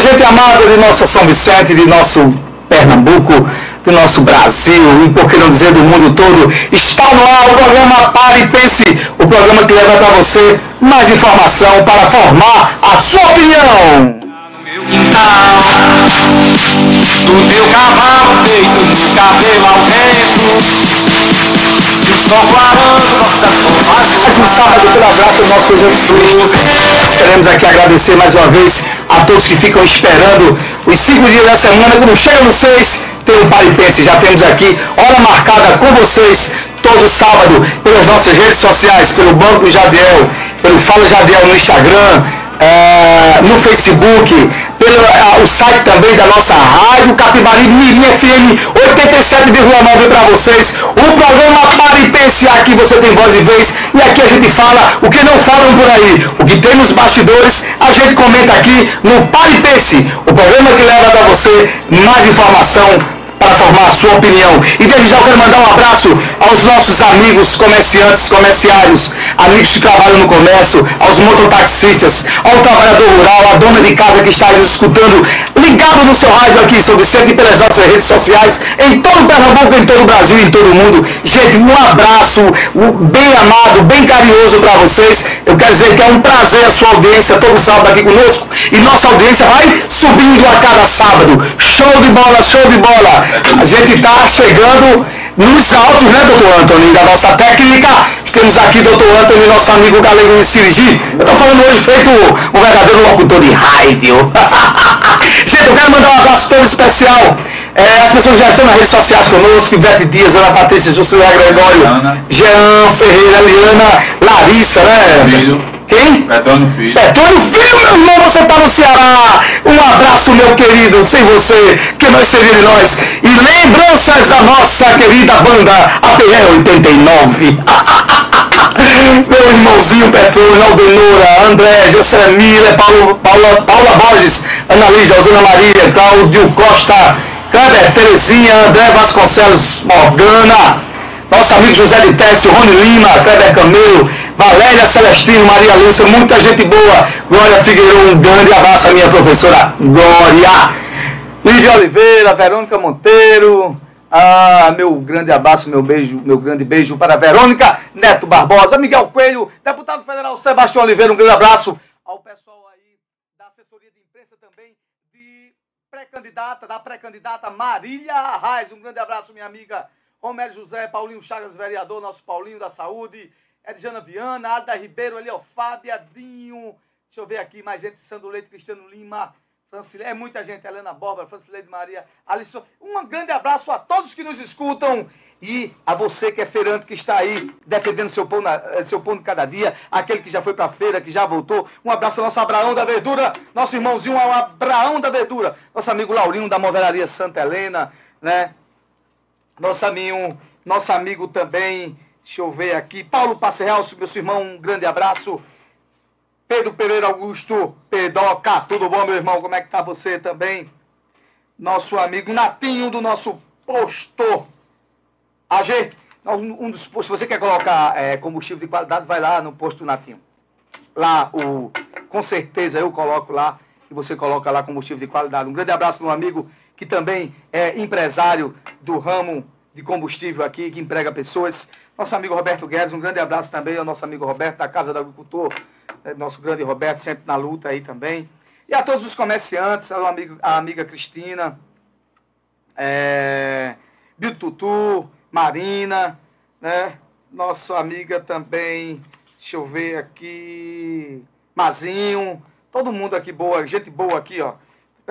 gente amada de nossa São Vicente, de nosso Pernambuco, do nosso Brasil e por que não dizer do mundo todo, está no ar o programa Pare e Pense, o programa que leva para você mais informação para formar a sua opinião. No meu quintal, do meu cavalo feito no cabelo ao vento, mais um sábado pela graça do nosso Jesus Queremos aqui agradecer mais uma vez a todos que ficam esperando os cinco dias da semana. Quando chega no seis, tem o Paripense. Já temos aqui hora marcada com vocês todo sábado pelas nossas redes sociais, pelo Banco Jadiel, pelo Fala Jadiel no Instagram, é, no Facebook, pelo é, o site também da nossa rádio, Capibari Mirim FM 87,9 para vocês. O programa Pare e Pense, aqui você tem voz e vez e aqui a gente fala o que não falam por aí. O que tem nos bastidores, a gente comenta aqui no Pare e Pense, o programa que leva para você mais informação para formar a sua opinião. E desde já eu quero mandar um abraço aos nossos amigos comerciantes, comerciários, amigos que trabalham no comércio, aos mototaxistas, ao trabalhador rural, à dona de casa que está aí nos escutando, ligado no seu rádio aqui em São Vicente pelas nossas redes sociais, em todo o Pernambuco, em todo o Brasil, em todo o mundo. Gente, um abraço bem amado, bem carinhoso para vocês. Eu quero dizer que é um prazer a sua audiência todo sábado aqui conosco. E nossa audiência vai subindo a cada sábado. Show de bola, show de bola. A gente está chegando nos altos, né, doutor Antônio, da nossa técnica. Temos aqui doutor Antônio, nosso amigo galego em Sirigi. Eu estou falando hoje feito um verdadeiro locutor de rádio. gente, eu quero mandar um abraço todo especial. É, as pessoas já estão nas redes sociais conosco, Ivete Dias, Ana Patrícia, Juscelino Gregório, Jean Ferreira, Eliana, Larissa, né? Filho. Quem? Petônio Filho. Petônio Filho, meu irmão, você tá no Ceará. Um abraço, meu querido. Sem você, que nós seria de nós. E lembranças da nossa querida banda APL 89. meu irmãozinho Petônio, Aldenora, André, José Miller, Paulo, Paula, Paula Borges, Ana Lígia, Osana Maria, Cláudio Costa, Câmara, Terezinha, André Vasconcelos Morgana. Nosso amigo José de Técio, Rony Lima, Kleber Camelo, Valéria Celestino, Maria Lúcia, muita gente boa. Glória Figueiredo, um grande abraço à minha professora Glória. Lídia Oliveira, Verônica Monteiro. Ah, meu grande abraço, meu beijo, meu grande beijo para Verônica Neto Barbosa, Miguel Coelho, deputado federal Sebastião Oliveira, um grande abraço ao pessoal aí da assessoria de imprensa também, de pré-candidata, da pré-candidata Marília Arraes, um grande abraço, minha amiga Romero José, Paulinho Chagas, vereador, nosso Paulinho da Saúde, Edjana Viana, Ada Ribeiro, ali, Fábio, Adinho, deixa eu ver aqui, mais gente, Sandro Leite, Cristiano Lima, Francilé, é muita gente, Helena Borba, Francileide Maria, Alisson, um grande abraço a todos que nos escutam e a você que é feirante, que está aí defendendo seu pão, na, eh, seu pão de cada dia, aquele que já foi para a feira, que já voltou, um abraço ao nosso Abraão da Verdura, nosso irmãozinho, o Abraão da Verdura, nosso amigo Laurinho da Movelaria Santa Helena, né, nosso amigo, nosso amigo também, deixa eu ver aqui, Paulo Passerral, meu irmão, um grande abraço. Pedro Pereira Augusto, Pedoca, tudo bom, meu irmão? Como é que tá você também? Nosso amigo Natinho, do nosso postor AG. Um dos, se você quer colocar é, combustível de qualidade, vai lá no posto Natinho. Lá, o, com certeza eu coloco lá e você coloca lá combustível de qualidade. Um grande abraço, meu amigo, que também é empresário do ramo de combustível aqui, que emprega pessoas. Nosso amigo Roberto Guedes, um grande abraço também ao nosso amigo Roberto, da Casa do Agricultor, né, nosso grande Roberto, sempre na luta aí também. E a todos os comerciantes, ao amigo, a amiga Cristina, é, Tutu, Marina, né? Nossa amiga também, deixa eu ver aqui, Mazinho, todo mundo aqui boa, gente boa aqui, ó.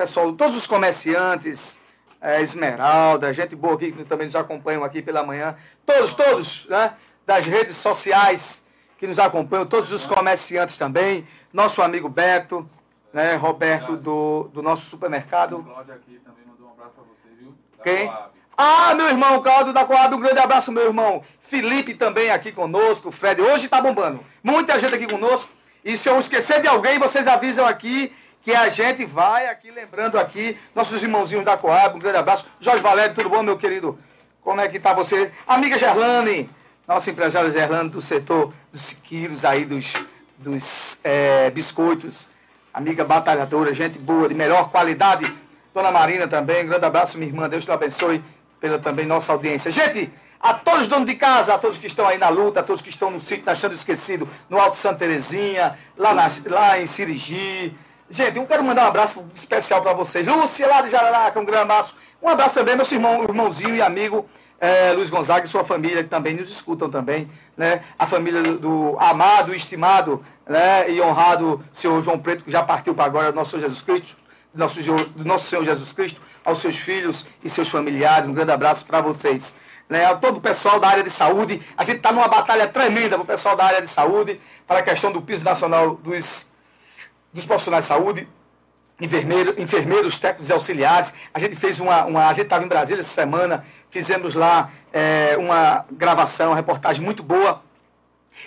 Pessoal, todos os comerciantes, é, Esmeralda, gente boa aqui que também nos acompanham aqui pela manhã. Todos, todos, né? Das redes sociais que nos acompanham, todos os comerciantes também. Nosso amigo Beto, né? Roberto do, do nosso supermercado. Cláudio aqui também mandou um abraço para você, viu? Da Quem? Coab. Ah, meu irmão, Cláudio da Coab, um grande abraço, meu irmão. Felipe também aqui conosco, o Fred. Hoje tá bombando. Muita gente aqui conosco. E se eu esquecer de alguém, vocês avisam aqui que a gente vai aqui, lembrando aqui, nossos irmãozinhos da Coab, um grande abraço. Jorge Valério, tudo bom, meu querido? Como é que tá você? Amiga Gerlane, nossa empresária Gerlane do setor dos quilos aí, dos, dos é, biscoitos. Amiga batalhadora, gente boa, de melhor qualidade. Dona Marina também, um grande abraço, minha irmã. Deus te abençoe pela também nossa audiência. Gente, a todos os donos de casa, a todos que estão aí na luta, a todos que estão no sítio Achando Esquecido, no Alto Santa Terezinha, lá, na, lá em Sirigi, Gente, eu quero mandar um abraço especial para vocês. Lúcia, lá de Jararaca, um grande abraço. Um abraço também, meu irmão, irmãozinho e amigo é, Luiz Gonzaga e sua família, que também nos escutam também. Né? A família do amado, estimado né? e honrado senhor João Preto, que já partiu para agora, nosso Senhor Jesus Cristo, nosso, nosso Senhor Jesus Cristo, aos seus filhos e seus familiares. Um grande abraço para vocês. Né, a todo o pessoal da área de saúde. A gente está numa batalha tremenda para o pessoal da área de saúde, para a questão do piso nacional dos dos profissionais de saúde, enfermeiro, enfermeiros, técnicos e auxiliares. A gente fez uma. uma a gente estava em Brasília essa semana, fizemos lá é, uma gravação, uma reportagem muito boa,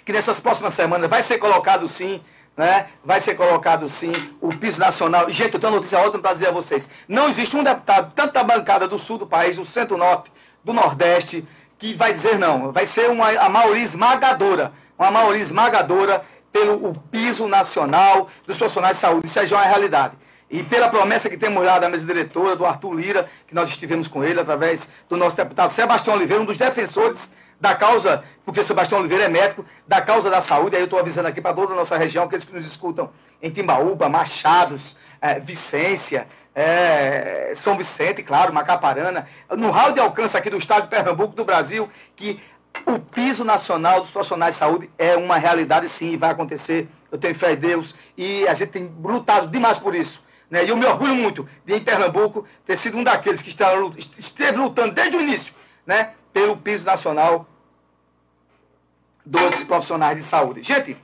que nessas próximas semanas vai ser colocado sim. Né? Vai ser colocado sim o piso nacional. Gente, eu tenho uma notícia ótima para dizer a vocês. Não existe um deputado, tanto da bancada do sul do país, do centro-norte, do nordeste, que vai dizer não. Vai ser uma, a maioria esmagadora. Uma maioria esmagadora pelo o piso nacional dos profissionais de saúde. Isso já é uma realidade. E pela promessa que temos lá da mesa diretora, do Arthur Lira, que nós estivemos com ele através do nosso deputado Sebastião Oliveira, um dos defensores da causa, porque Sebastião Oliveira é médico, da causa da saúde. Aí eu estou avisando aqui para toda a nossa região, aqueles que nos escutam em Timbaúba, Machados, é, Vicência, é, São Vicente, claro, Macaparana, no raio de alcance aqui do estado de Pernambuco, do Brasil, que o piso nacional dos profissionais de saúde é uma realidade sim e vai acontecer. Eu tenho fé em Deus e a gente tem lutado demais por isso. Né? E eu me orgulho muito de, em Pernambuco, ter sido um daqueles que esteve lutando desde o início né? pelo piso nacional dos profissionais de saúde. Gente,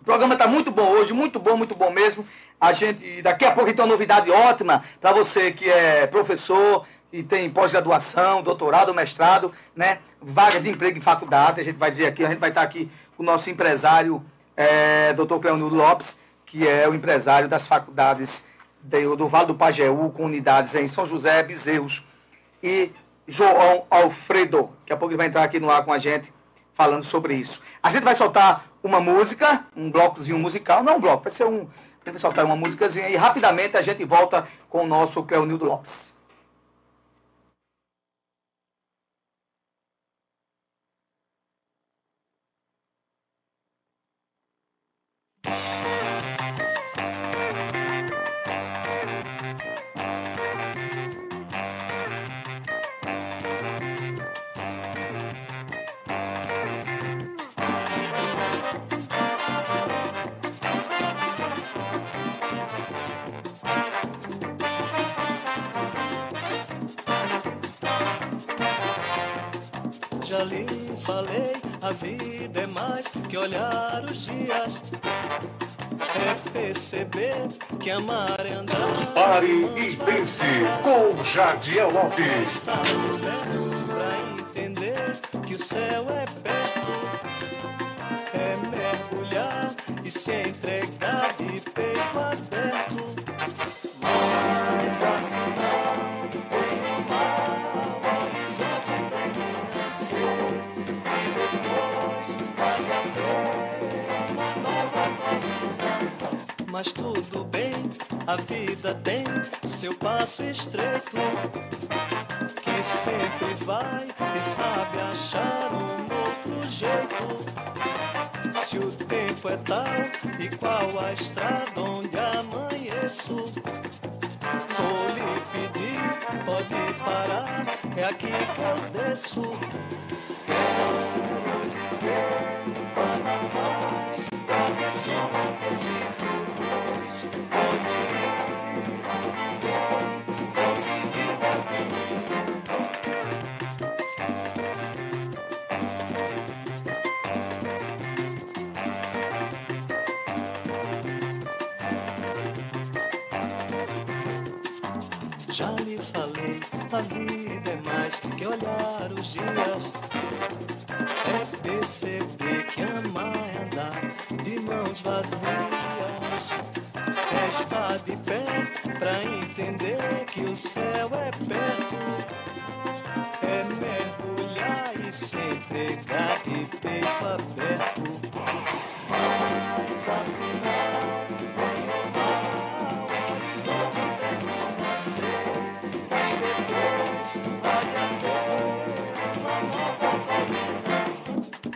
o programa está muito bom hoje, muito bom, muito bom mesmo. A gente, daqui a pouco, tem uma novidade ótima para você que é professor, e tem pós-graduação, doutorado, mestrado, né? Vagas de emprego em faculdade, a gente vai dizer aqui, a gente vai estar aqui com o nosso empresário, é, doutor Cleonildo Lopes, que é o empresário das faculdades do, do Vale do Pajeú, com unidades em São José, Bezerros e João Alfredo. Daqui a pouco ele vai entrar aqui no ar com a gente, falando sobre isso. A gente vai soltar uma música, um blocozinho musical, não um bloco, vai ser um. A gente vai soltar uma músicazinha e rapidamente a gente volta com o nosso Cleonildo Lopes. A vida é mais que olhar os dias. É perceber que amar é andar. Pare e pense com Jadiel Lopes. Está perto pra entender que o céu é perto. É mergulhar e se entregar de peito aberto. Mas tudo bem a vida tem seu passo estreito que sempre vai e sabe achar um outro jeito. Se o tempo é tal e qual a estrada onde amanheço. Vou lhe pedir, pode parar, é aqui que eu desço. Perceber que amar é andar de mãos vazias. É estar de pé pra entender que o céu é perto. É mergulhar e se entregar de peito aberto.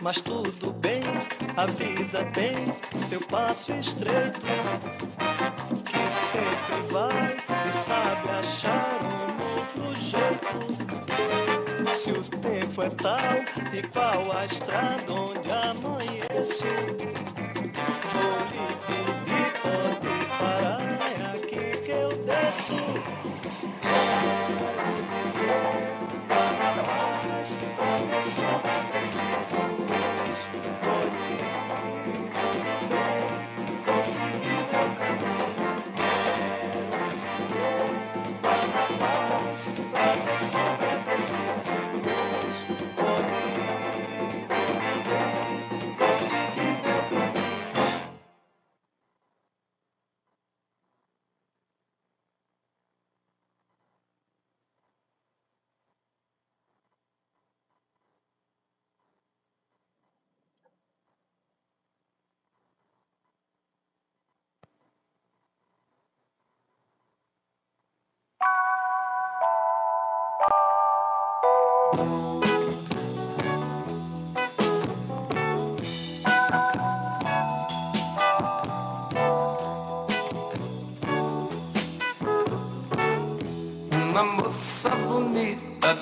Mas tudo bem, a vida tem seu passo estreito. Que sempre vai e sabe achar um outro jeito. Se o tempo é tal e qual a estrada onde amanheço. Vou lhe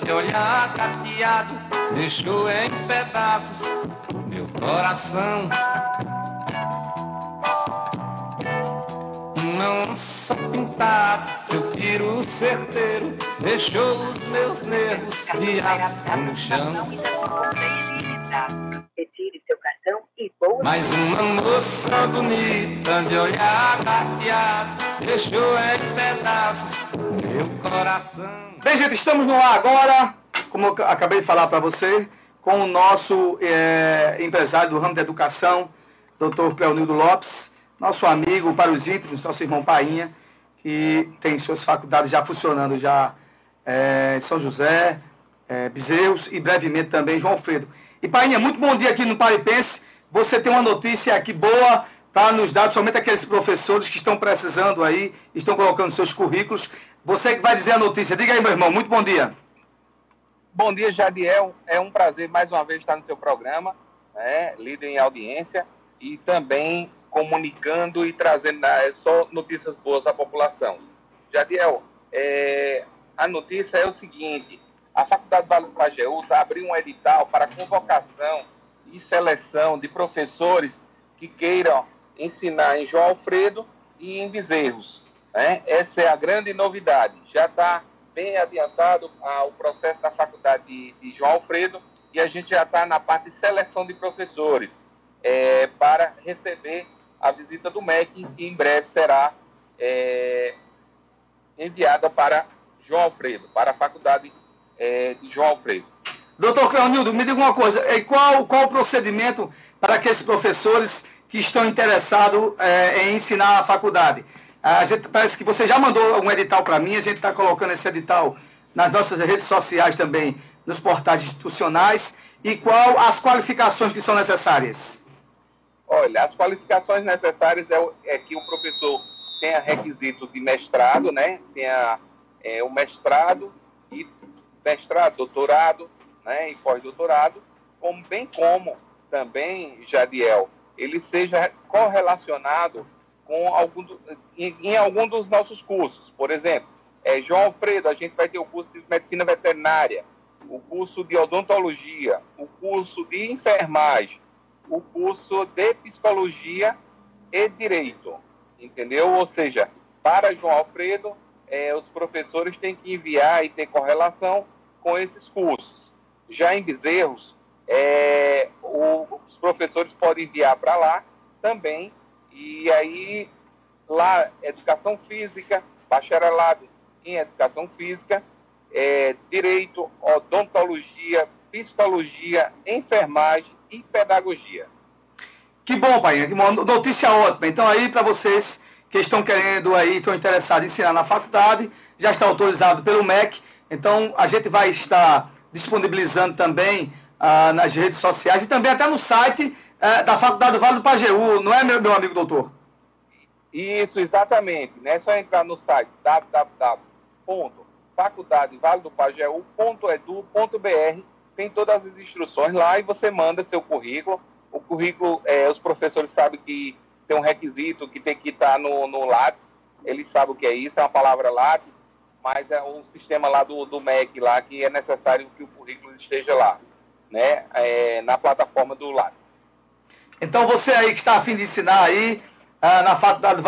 de olhar cateado Deixou em pedaços meu coração. Uma onça pintada, seu tiro certeiro Deixou os meus nervos de aço no chão. E boa Mas uma moça bonita de olhar cateado Deixou em pedaços meu coração Bem, gente, estamos no ar agora, como eu acabei de falar para você, com o nosso eh, empresário do ramo da educação, Dr. Cleonildo Lopes, nosso amigo para os íntimos, nosso irmão Painha, que tem suas faculdades já funcionando já eh, em São José, eh, Bezerros e brevemente também João Alfredo. E Painha, muito bom dia aqui no Paripense. Você tem uma notícia aqui boa para nos dar, somente aqueles professores que estão precisando aí, estão colocando seus currículos. Você que vai dizer a notícia. Diga aí, meu irmão. Muito bom dia. Bom dia, Jadiel. É um prazer mais uma vez estar no seu programa, né, líder em audiência e também comunicando e trazendo né, só notícias boas à população. Jadiel, é, a notícia é o seguinte: a Faculdade Vale do Pajeú está abrindo um edital para convocação e seleção de professores que queiram ensinar em João Alfredo e em Bezerros. Né? Essa é a grande novidade. Já está bem adiantado o processo da faculdade de, de João Alfredo e a gente já está na parte de seleção de professores é, para receber a visita do MEC, que em breve será é, enviada para João Alfredo, para a faculdade é, de João Alfredo. Doutor Cleonildo, me diga uma coisa. E qual, qual o procedimento para aqueles professores que estão interessados eh, em ensinar a faculdade? A gente, parece que você já mandou um edital para mim, a gente está colocando esse edital nas nossas redes sociais também, nos portais institucionais. E qual as qualificações que são necessárias? Olha, as qualificações necessárias é, é que o professor tenha requisito de mestrado, né? Tenha é, o mestrado e mestrado, doutorado, né? E pós-doutorado, como bem como também, Jadiel, ele seja correlacionado com algum do, em, em, algum dos nossos cursos. Por exemplo, é, João Alfredo, a gente vai ter o curso de medicina veterinária, o curso de odontologia, o curso de enfermagem, o curso de psicologia e direito, entendeu? Ou seja, para João Alfredo, é, os professores têm que enviar e ter correlação com esses cursos. Já em Bezerros, é, o, os professores podem enviar para lá também, e aí lá, educação física, bacharelado em educação física, é, direito, odontologia, psicologia, enfermagem e pedagogia. Que bom, pai. Que bom. Notícia ótima. Então aí para vocês que estão querendo aí, estão interessados em ensinar na faculdade, já está autorizado pelo MEC. Então a gente vai estar disponibilizando também ah, nas redes sociais e também até no site eh, da Faculdade do Vale do Pajeú, não é, meu, meu amigo doutor? Isso, exatamente. Né? É só entrar no site www.faculdadevaldopajeú.edu.br tem todas as instruções lá e você manda seu currículo. O currículo, é, os professores sabem que tem um requisito que tem que estar no, no Lattes, eles sabem o que é isso, é uma palavra Lattes, mas é um sistema lá do, do MEC lá que é necessário que o currículo esteja lá né, é, na plataforma do Lattes. Então você aí que está afim de ensinar aí ah, na faculdade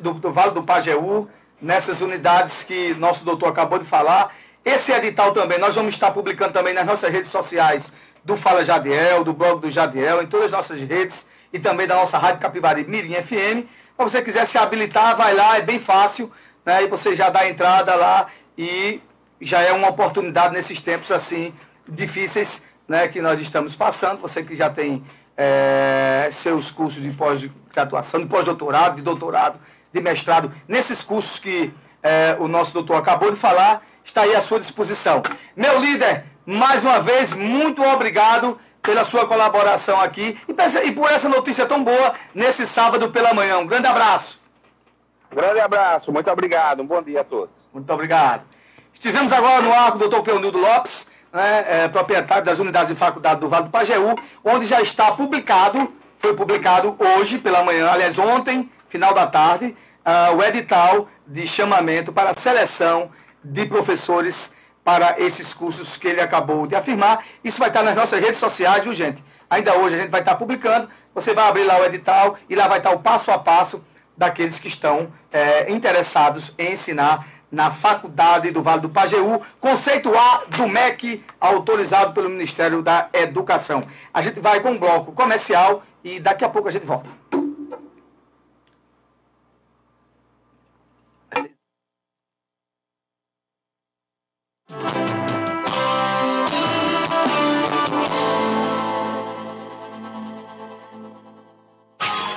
do Vale do, Pajeú, nessas unidades que nosso doutor acabou de falar, esse edital também, nós vamos estar publicando também nas nossas redes sociais do Fala Jadiel, do blog do Jadiel, em todas as nossas redes e também da nossa Rádio Capibari Mirim FM. Se você quiser se habilitar, vai lá, é bem fácil, né? E você já dá a entrada lá e já é uma oportunidade nesses tempos assim difíceis né, que nós estamos passando. Você que já tem é, seus cursos de pós-graduação, de pós-doutorado, de doutorado, de mestrado, nesses cursos que é, o nosso doutor acabou de falar, está aí à sua disposição. Meu líder, mais uma vez, muito obrigado pela sua colaboração aqui e por essa notícia tão boa nesse sábado pela manhã. Um grande abraço. Grande abraço, muito obrigado. Um bom dia a todos. Muito obrigado. Estivemos agora no ar com o doutor Cleonildo Lopes né, é, proprietário das unidades de faculdade do Vale do Pajeú, onde já está publicado, foi publicado hoje pela manhã, aliás, ontem, final da tarde, uh, o edital de chamamento para seleção de professores para esses cursos que ele acabou de afirmar. Isso vai estar nas nossas redes sociais, viu, gente? Ainda hoje a gente vai estar publicando. Você vai abrir lá o edital e lá vai estar o passo a passo daqueles que estão é, interessados em ensinar na Faculdade do Vale do Pajeú, conceito A do MEC, autorizado pelo Ministério da Educação. A gente vai com um bloco comercial e daqui a pouco a gente volta.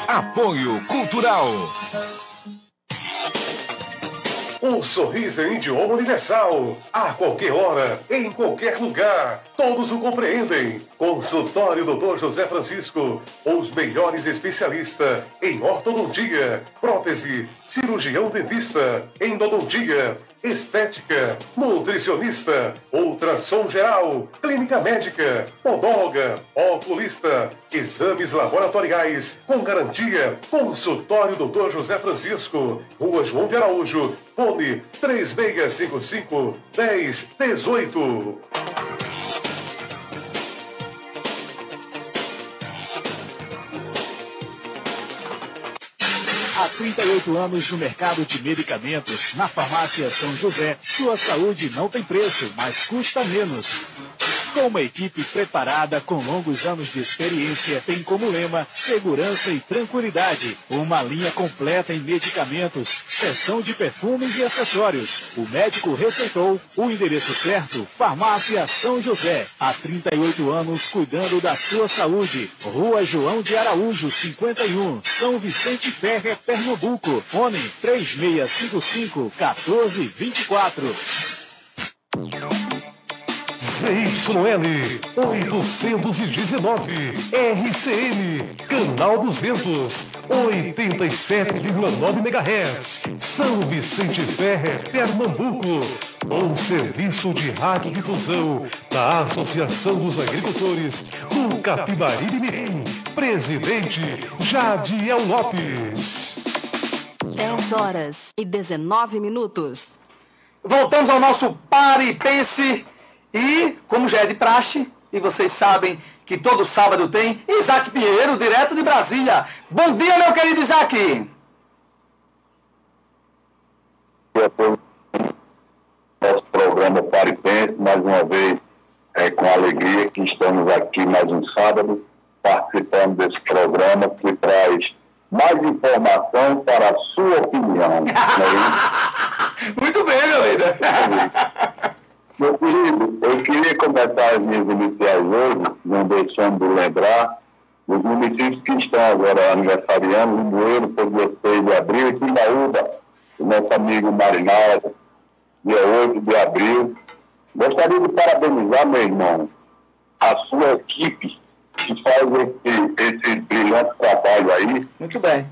Apoio Cultural. Um sorriso em idioma universal. A qualquer hora, em qualquer lugar. Todos o compreendem. Consultório Dr. José Francisco. Os melhores especialistas em ortodontia, prótese, cirurgião dentista, endodontia, estética, nutricionista, ultrassom geral, clínica médica, podóloga, oculista, exames laboratoriais com garantia. Consultório Dr. José Francisco, Rua João de Araújo, fone 3655 1018. 38 anos no mercado de medicamentos, na farmácia São José, sua saúde não tem preço, mas custa menos. Com uma equipe preparada com longos anos de experiência, tem como lema segurança e tranquilidade. Uma linha completa em medicamentos, seção de perfumes e acessórios. O médico receitou o endereço certo, Farmácia São José. Há 38 anos cuidando da sua saúde. Rua João de Araújo, 51, São Vicente Ferre, Pernambuco. Fone 3655 1424. ZYL 819, RCN, canal 200, 87,9 MHz, São Vicente Ferre, Pernambuco. Um serviço de radiodifusão da Associação dos Agricultores do Capibari de Mirim. Presidente Jadiel Lopes. 10 horas e 19 minutos. Voltamos ao nosso Pare e Pense. E, como já é de praxe, e vocês sabem que todo sábado tem, Isaac Pinheiro, direto de Brasília. Bom dia, meu querido Isaac. Nosso programa Pare Pense, mais uma vez, é com alegria que estamos aqui mais um sábado, participando desse programa que traz mais informação para a sua opinião. É? Muito bem, meu líder. Meu querido, eu queria começar as minhas iniciais hoje, não deixando de lembrar os municípios que estão agora aniversariando, Limoeiro, foi dia 6 de abril, e Timbaúba, o nosso amigo Marinaldo, dia 8 de abril. Gostaria de parabenizar, meu irmão, a sua equipe que faz esse, esse brilhante trabalho aí, Muito bem.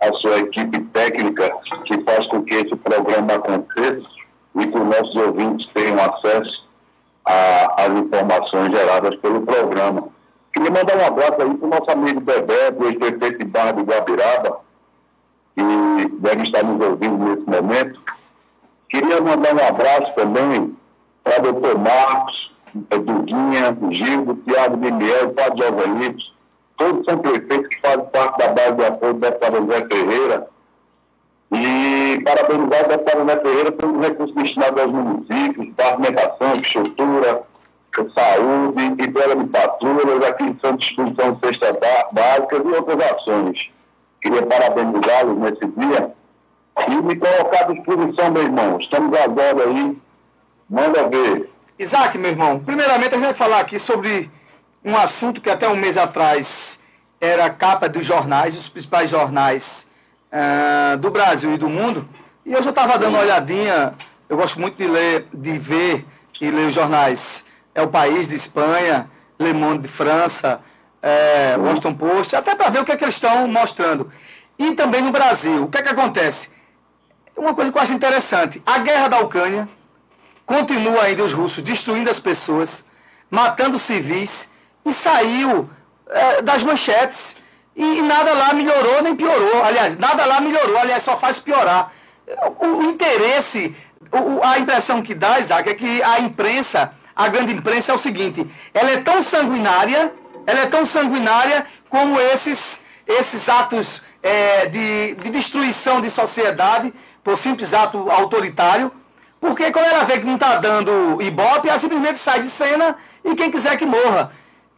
a sua equipe técnica que faz com que esse programa aconteça e que os nossos ouvintes tenham acesso às informações geradas pelo programa. Queria mandar um abraço aí para o nosso amigo Bebé, do ex-prefeito de Barra do Guabiraba, que deve estar nos ouvindo nesse momento. Queria mandar um abraço também para o doutor Marcos, eh, Duguinha, Gildo, Tiago de Miel, Padre Jovelito, todos são prefeitos que fazem parte da base de apoio do deputado Zé Ferreira. E parabenizar o deputado Zé Ferreira pelos recursos destinados aos municípios, pavimentação, estrutura, saúde e de patrulhas, aquisição de distribuição de cestas bá- básicas e outras ações. Queria parabenizá-los nesse dia e me colocar à disposição, meu irmão. Estamos agora aí, manda ver. Isaac, meu irmão, primeiramente a gente vai falar aqui sobre um assunto que até um mês atrás era capa dos jornais, os principais jornais ah, do Brasil e do mundo. E eu estava dando uma olhadinha, eu gosto muito de ler, de ver e ler os jornais. É o País de Espanha, Le Monde de França, é, Washington Post, até para ver o que, é que eles estão mostrando. E também no Brasil, o que é que acontece? Uma coisa acho interessante, a guerra da Ucrânia, continua ainda os russos destruindo as pessoas, matando civis, e saiu eh, das manchetes. E, nada lá melhorou nem piorou. Aliás, nada lá melhorou, aliás, só faz piorar. O, o interesse, o- a impressão que dá, Isaac, é que a imprensa, a grande imprensa é o seguinte, ela é tão sanguinária, ela é tão sanguinária como esses, esses atos eh, de, de destruição de sociedade por simples ato autoritário, porque quando ela vê que não está dando ibope, ela simplesmente sai de cena e quem quiser que morra.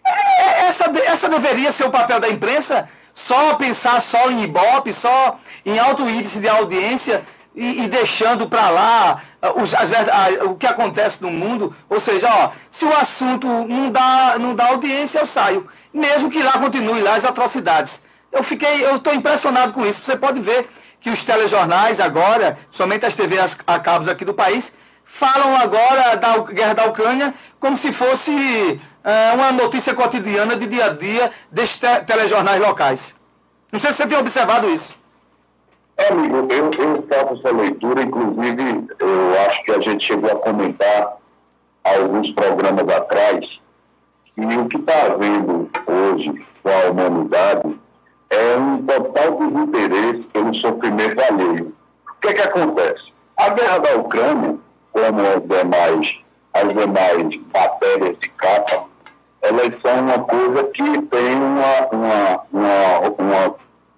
Essa, essa deveria ser o papel da imprensa, só pensar só em ibope, só em alto índice de audiência e, e deixando para lá ah, os- as verda- ah, o que acontece no mundo. Ou seja, ó, se o assunto não dá, não dá audiência, eu saio. Mesmo que lá continue lá as atrocidades. Eu fiquei, eu estou impressionado com isso. Você pode ver que os telejornais agora, somente as TVs a cabos aqui do país, falam agora da guerra da Ucrânia como se fosse eh, uma notícia cotidiana de dia a dia desses te- telejornais locais. Não sei se você tem observado isso. É, amigo, eu, eu faço essa leitura, inclusive eu acho que a gente chegou a comentar alguns programas atrás que o que está havendo hoje com a humanidade é um total desinteresse pelo sofrimento alheio. O que é que acontece? A guerra da Ucrânia, como as demais, as demais matérias de capa, elas são uma coisa que tem uma, uma, uma, uma,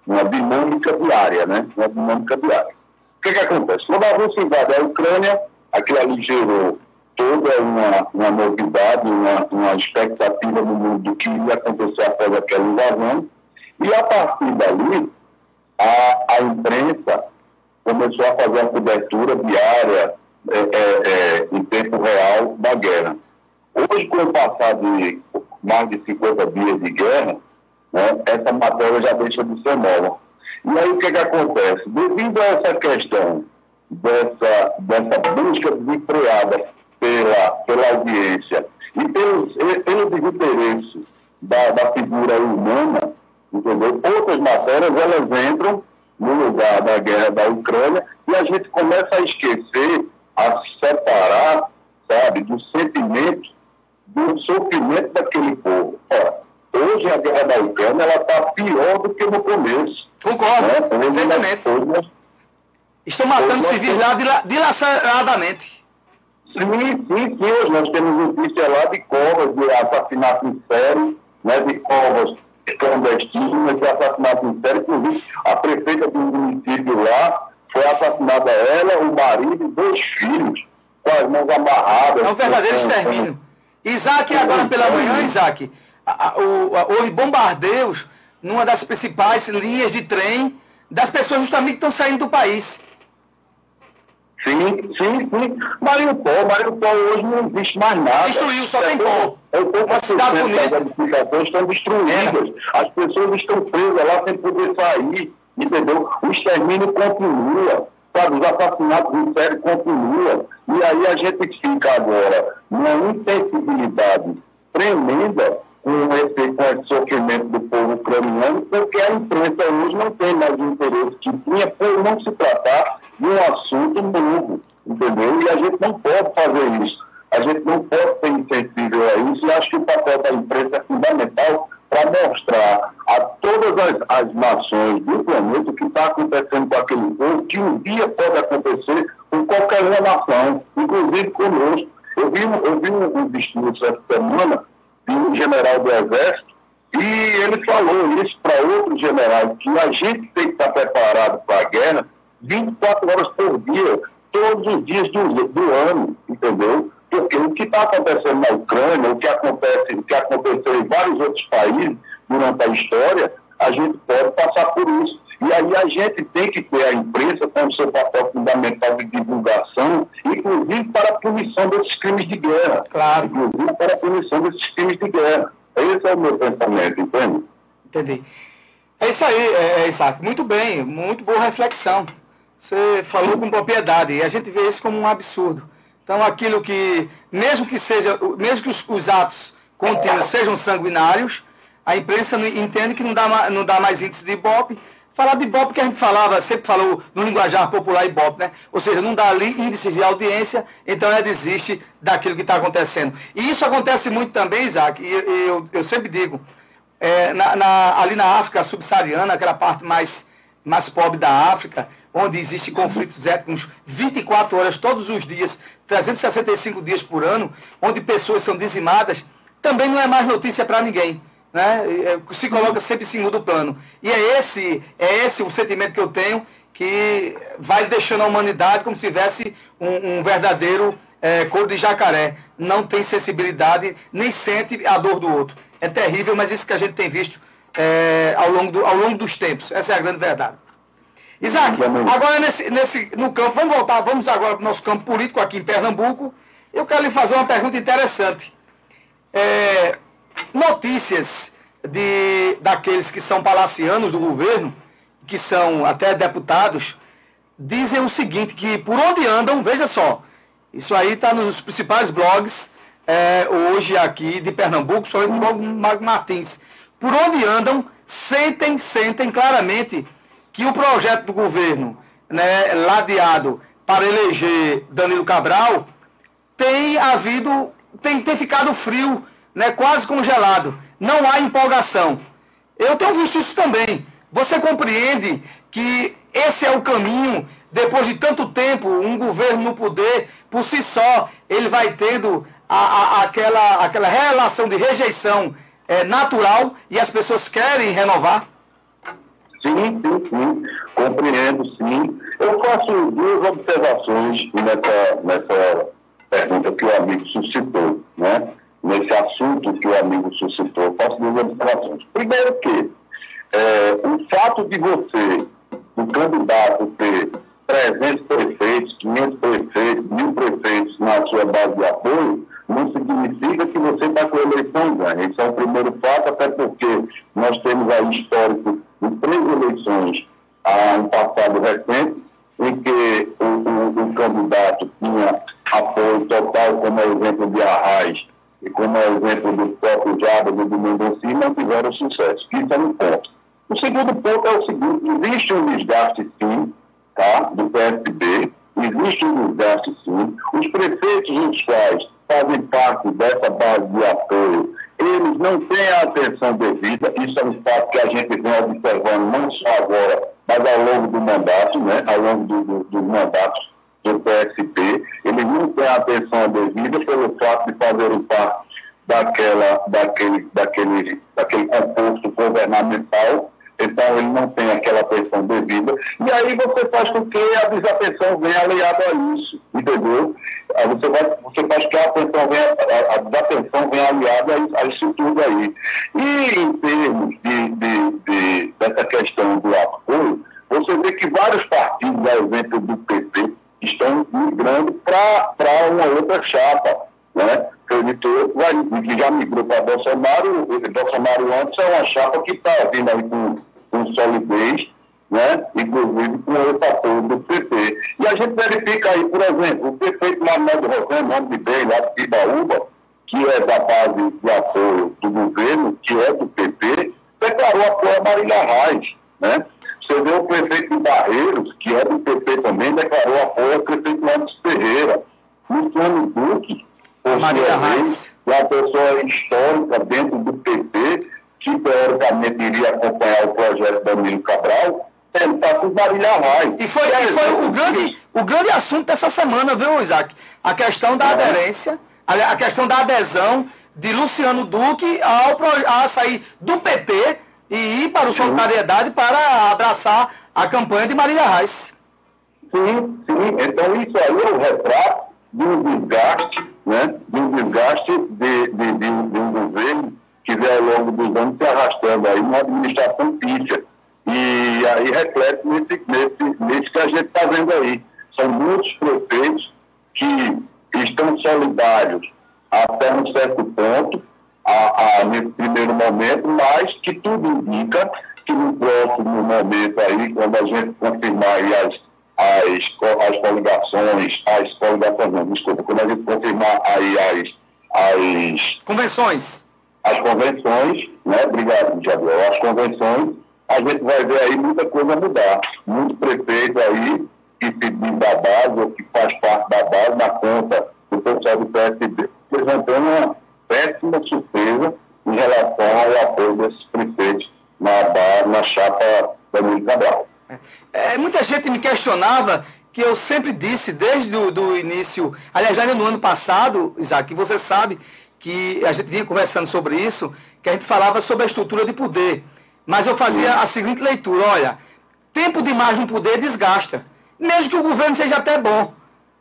uma dinâmica diária, né? Uma dinâmica diária. O que, que acontece? Quando a Rússia invade a Ucrânia, aquilo ali gerou toda uma, uma novidade, uma, uma expectativa no mundo do que ia acontecer após aquela invasão. E a partir dali, a, a imprensa começou a fazer a cobertura diária é, é, é, em tempo real da guerra. Hoje, com o passar de mais de 50 dias de guerra, né, essa matéria já deixa de ser nova. E aí o que, que acontece? Devido a essa questão dessa, dessa busca desenfreada pela, pela audiência E pelo, pelo desinteresse da, da figura humana, entendeu? Outras matérias, elas entram no lugar da guerra da Ucrânia e a gente começa a esquecer, a separar, sabe, do sentimento, do sofrimento daquele povo. Ora, hoje a guerra da Ucrânia ela está pior do que no começo. Concordo, né? perfeitamente. Hoje, Estão matando civis lá dila- dilaceradamente. Sim, sim, sim. Hoje nós temos notícia lá de covas de assassinato em série, né, de covas clandestinas, de assassinato em série. Inclusive, a prefeita do município lá foi assassinada ela, o marido e dois filhos, com as mãos amarradas. É um verdadeiro extermínio. Isaac, agora pela manhã, Isaac, houve bombardeios numa das principais linhas de trem das pessoas justamente que estão saindo do país. Sim, sim, sim. Mariupol, Mariupol hoje não existe mais nada. Destruiu, só tem pó. Uma cidade bonita. das edificações estão destruídas. As pessoas estão presas lá sem poder sair, entendeu? O extermínio continua, sabe? Os assassinatos em série continuam. E aí a gente fica agora numa insensibilidade tremenda com esse, com esse sofrimento do povo ucraniano, porque a imprensa hoje não tem mais o interesse que tinha por não se tratar de um assunto novo, entendeu? E a gente não pode fazer isso. A gente não pode ser insensível a isso. E acho que o papel da imprensa é fundamental para mostrar a todas as, as nações do planeta o que está acontecendo com aquele povo, que um dia pode acontecer com qualquer nação, inclusive conosco. Eu vi, eu vi um, um discurso essa semana de um general do Exército e ele falou isso para outros generais, que a gente tem que estar preparado para a guerra 24 horas por dia, todos os dias do, do ano, entendeu? Porque o que está acontecendo na Ucrânia, o que acontece, o que aconteceu em vários outros países durante a história, a gente pode passar por isso. E aí a gente tem que ter a imprensa com o seu papel fundamental de divulgação, inclusive para a punição desses crimes de guerra. Claro. Inclusive para a punição desses crimes de guerra. Esse é o meu pensamento, entende? Entendi. É isso aí, é, é, Isaac. Muito bem, muito boa reflexão. Você falou com propriedade e a gente vê isso como um absurdo. Então, aquilo que, mesmo que seja, mesmo que os, os atos contínuos sejam sanguinários, a imprensa entende que não dá, não dá mais índice de Ibope. Falar de Ibope que a gente falava, sempre falou no linguajar popular Ibope, né? Ou seja, não dá ali índices de audiência, então ela desiste daquilo que está acontecendo. E isso acontece muito também, Isaac, e eu, eu sempre digo, é, na- na- ali na África subsaariana, aquela parte mais, mais pobre da África, onde existem conflitos étnicos 24 horas todos os dias, 365 dias por ano, onde pessoas são dizimadas, também não é mais notícia para ninguém. Né? E, é, Se coloca sempre em segundo plano. E é esse, é esse o sentimento que eu tenho, que vai deixando a humanidade como se tivesse um, um verdadeiro é, couro de jacaré. Não tem sensibilidade, nem sente a dor do outro. É terrível, mas isso que a gente tem visto é, ao, longo do- ao longo dos tempos. Essa é a grande verdade. Isaac, agora nesse, nesse, no campo, vamos voltar, vamos agora para o nosso campo político aqui em Pernambuco. Eu quero lhe fazer uma pergunta interessante. É, notícias de, daqueles que são palacianos do governo, que são até deputados, dizem o seguinte, que por onde andam, veja só, isso aí está nos principais blogs é, hoje aqui de Pernambuco, só no blog Martins. Por onde andam, sentem, sentem claramente que o projeto do governo, né, ladeado para eleger Danilo Cabral, tem havido, tem, tem ficado frio, né, quase congelado. Não há empolgação. Eu tenho visto isso também. Você compreende que esse é o caminho, depois de tanto tempo, um governo no poder, por si só, ele vai tendo a, a- aquela, aquela relação de rejeição é, natural e as pessoas querem renovar? Sim, sim, sim. Compreendo, sim. Eu faço duas observações nessa, nessa pergunta que o amigo suscitou, né? Nesse assunto que o amigo suscitou. Faço duas observações. Primeiro que é, o fato de você, o candidato, ter 300 prefeitos, 500 prefeitos, mil prefeitos na sua base de apoio, não significa que você está com a eleição ganha. Esse é o primeiro fato, até porque nós temos aí histórico de três eleições há um passado recente, em que o, o- o candidato tinha apoio total, como é exemplo de Arraes, e como é exemplo do próprio Jabas e do Mendonci, não tiveram sucesso. Isso é um ponto. O segundo ponto é o seguinte, existe um desgaste sim, tá, do PSB, existe um desgaste sim. Os prefeitos os quais fazem parte dessa base de apoio, eles não têm a atenção devida, isso é um fato que a gente vem observando não só agora, mas ao longo do mandato, né, ao longo dos do, do mandatos do PSP, eles não têm a atenção devida pelo fato de fazerem parte daquela, daquele, daquele, daquele composto governamental então ele não tem aquela atenção devida. E aí você faz com que a desatenção venha aliada a isso, entendeu? Você, vai, você faz que a atenção venha, a, a desatenção venha aliada a, a, isso tudo aí. E em termos de, de, de, dessa questão do apoio, você vê que vários partidos, a exemplo do PT, estão migrando para uma outra chapa, né? Acreditou, que já migrou para Bolsonaro, Bolsonaro antes é uma chapa que está vindo aí com com solidez, né? inclusive com esse apoio do PT. E a gente verifica aí, por exemplo, o prefeito Manuel Rosendo, nome de bem, lá de Ibaúba, que é da base de apoio do governo, que é do PT, declarou apoio a Marília Reis. Né? Você vê o prefeito Barreiros, que é do PT também, declarou apoio ao prefeito Marcos Ferreira. Luciano Duque, Marília Reis, uma pessoa histórica dentro do PT, que teoricamente iria acompanhar o projeto Danilo Cabral, está com Marília Reis. E foi, e foi o, grande, o grande assunto dessa semana, viu, Isaac? A questão da é. aderência, a, questão da adesão de Luciano Duque ao, a sair do PT e ir para o Solidariedade para abraçar a campanha de Marília Reis. Sim, sim. Então isso aí é o retrato de um desgaste, né? Um desgaste de, de, de, de um governo que vem ao longo dos anos se arrastando aí uma administração pífia. E aí reflete nesse, nesse, nesse que a gente está vendo aí. São muitos prefeitos que estão solidários até um certo ponto, a, a, nesse primeiro momento, mas que tudo indica que no próximo momento aí, quando a gente confirmar as, as, as coligações, as coligações não, desculpa, quando a gente confirmar aí as, as convenções as convenções, né? Obrigado, Javier. As convenções, a gente vai ver aí muita coisa mudar. Muito prefeito aí que se diz da base ou que faz parte da base na conta do pessoal do PSB, apresentando uma péssima surpresa em relação ao apoio desses prefeitos na, na chapa Danilo Cabral. É, muita gente me questionava que eu sempre disse desde o do início, aliás, já no ano passado, Isaac, você sabe que a gente vinha conversando sobre isso, que a gente falava sobre a estrutura de poder. Mas eu fazia a seguinte leitura: olha, tempo demais no poder desgasta, mesmo que o governo seja até bom.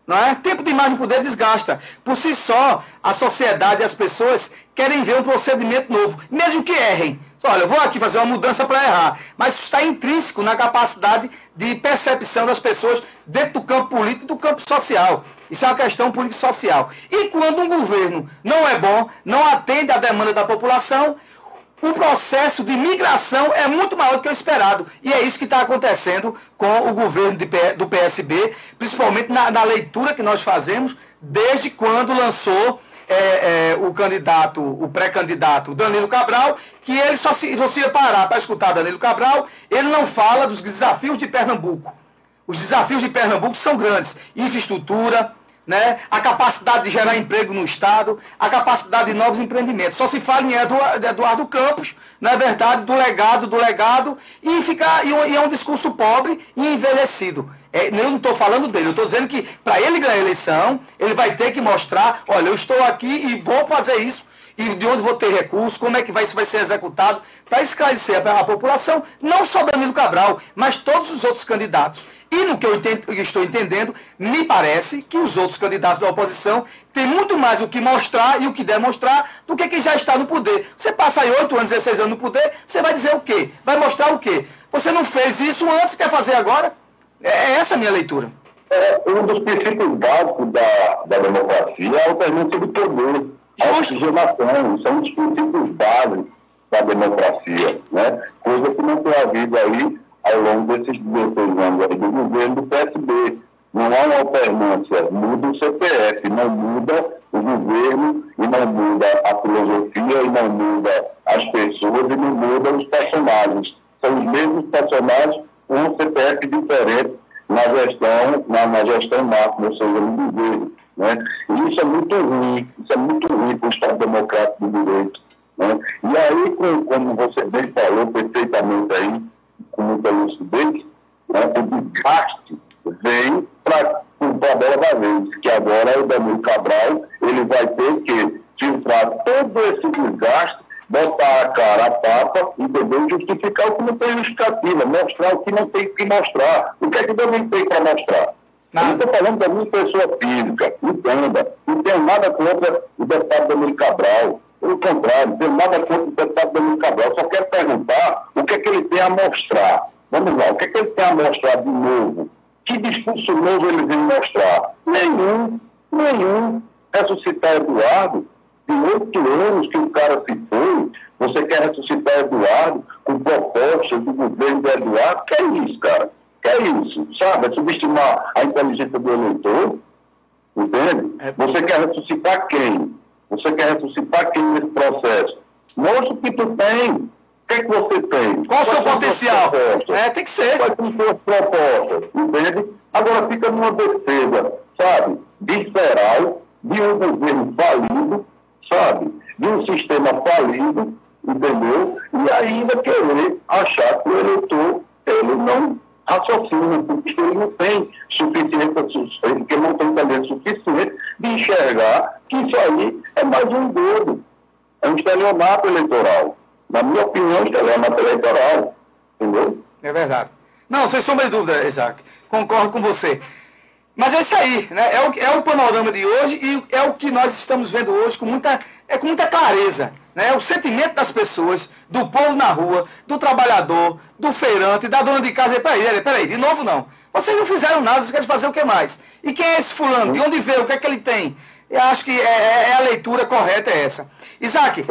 Não é? Tempo demais no poder desgasta. Por si só, a sociedade e as pessoas querem ver um procedimento novo, mesmo que errem. Olha, eu vou aqui fazer uma mudança para errar. Mas isso está intrínseco na capacidade de percepção das pessoas dentro do campo político e do campo social. Isso é uma questão político-social. E quando um governo não é bom, não atende à demanda da população, o processo de migração é muito maior do que o esperado. E é isso que está acontecendo com o governo de, do PSB, principalmente na, na leitura que nós fazemos desde quando lançou é, é, o candidato, o pré-candidato Danilo Cabral, que ele só se você parar para escutar Danilo Cabral, ele não fala dos desafios de Pernambuco. Os desafios de Pernambuco são grandes. Infraestrutura, né? a capacidade de gerar emprego no Estado, a capacidade de novos empreendimentos. Só se fala em Eduardo Campos, na é verdade, do legado, do legado, e, ficar, e é um discurso pobre e envelhecido. É, eu não estou falando dele, eu estou dizendo que para ele ganhar a eleição, ele vai ter que mostrar, olha, eu estou aqui e vou fazer isso e de onde vou ter recursos, como é que vai, isso vai ser executado, para esclarecer a, a, população, não só Danilo Cabral, mas todos os outros candidatos. E no que eu, entendo, eu estou entendendo, me parece que os outros candidatos da oposição têm muito mais o que mostrar e o que demonstrar do que quem já está no poder. Você passa aí 8 anos, 16 anos no poder, você vai dizer o quê? Vai mostrar o quê? Você não fez isso antes, quer fazer agora? É, é essa a minha leitura. É, um dos princípios básicos da, da democracia é a alternância do poder a oxigenação, são os princípios básicos da democracia, né? coisa que não tem havido aí ao longo desses 16 anos aí do governo do PSB. Não há uma alternância, muda o CPF, não muda o governo e não muda não muda as pessoas e não muda os personagens. São os mesmos personagens um CPF diferente na gestão, na, na gestão máxima, ou seja, no governo. Né? E isso é muito ruim, isso é muito ruim para o Estado Democrático do Direito. Né? E aí, com, como você bem falou perfeitamente aí, com muita lucidez, né, o desgaste vem para a bola da vez, que agora o Danilo Cabral, ele vai ter que filtrar todo esse desgaste, botar a cara a papa, entendeu? Justificar o que não tem justificativa, mostrar o que não tem que mostrar. O que é que Danilo tem para mostrar? Nada. Eu estou falando da minha pessoa física, entenda. Não tenho nada contra o deputado Danilo Cabral. Pelo contrário, não tenho nada contra o deputado Danilo Cabral. Só quero perguntar o que é que ele tem a mostrar. Vamos lá, o que é que ele tem a mostrar de novo? Que discurso novo ele vem mostrar? Nenhum, nenhum. Ressuscitar Eduardo, de oito anos que o cara se foi, você quer ressuscitar Eduardo com propostas do governo de Eduardo? Que é isso, cara? Que é isso? Sabe? É subestimar a inteligência do eleitor? Entende? É você quer ressuscitar quem? Você quer ressuscitar quem nesse processo? Mostra o que tu tem. O que é que você tem? Qual o seu potencial? É, tem que ser. Quais são suas propostas? Entende? Agora fica numa defesa, sabe? Visceral de um governo falido, sabe? De um sistema falido, entendeu? E ainda querer achar que o eleitor ele não raciocina, porque ele não tem suficiente, porque não tem talento suficiente de enxergar que isso aí é mais um dedo, é um estelionato eleitoral. Na minha opinião, é um estelionato eleitoral. Entendeu? É verdade. Não, sem sombra de dúvida, Isaac. Concordo com você. Mas é isso aí, né? É o, é o panorama de hoje e é o que nós estamos vendo hoje com muita, é, com muita clareza. Né? O sentimento das pessoas, do povo na rua, do trabalhador, do feirante, da dona de casa. Peraí, peraí, de novo não. Vocês não fizeram nada, vocês querem fazer o que mais? E quem é esse fulano? De onde veio? O que é que ele tem? Eu acho que é, é, é a leitura correta é essa. Isaac,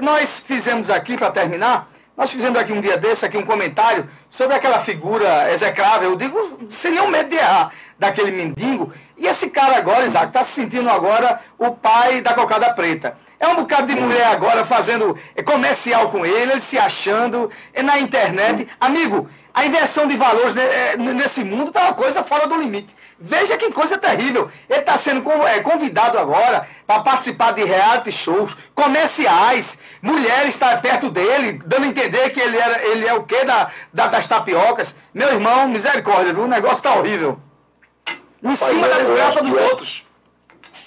nós fizemos aqui, para terminar, nós fizemos aqui um dia desse, aqui um comentário sobre aquela figura execrável, eu digo, sem nenhum medo de errar, daquele mendigo. E esse cara agora, Isaac, está se sentindo agora o pai da cocada preta. É um bocado de mulher agora fazendo comercial com ele, ele se achando é na internet. Amigo, a inversão de valores é, nesse mundo está uma coisa fora do limite. Veja que coisa terrível. Ele está sendo é, convidado agora para participar de reality shows, comerciais. Mulheres estão tá perto dele, dando a entender que ele, era, ele é o quê da, da, das tapiocas. Meu irmão, misericórdia, viu? o negócio está horrível. Em cima da desgraça dos outros.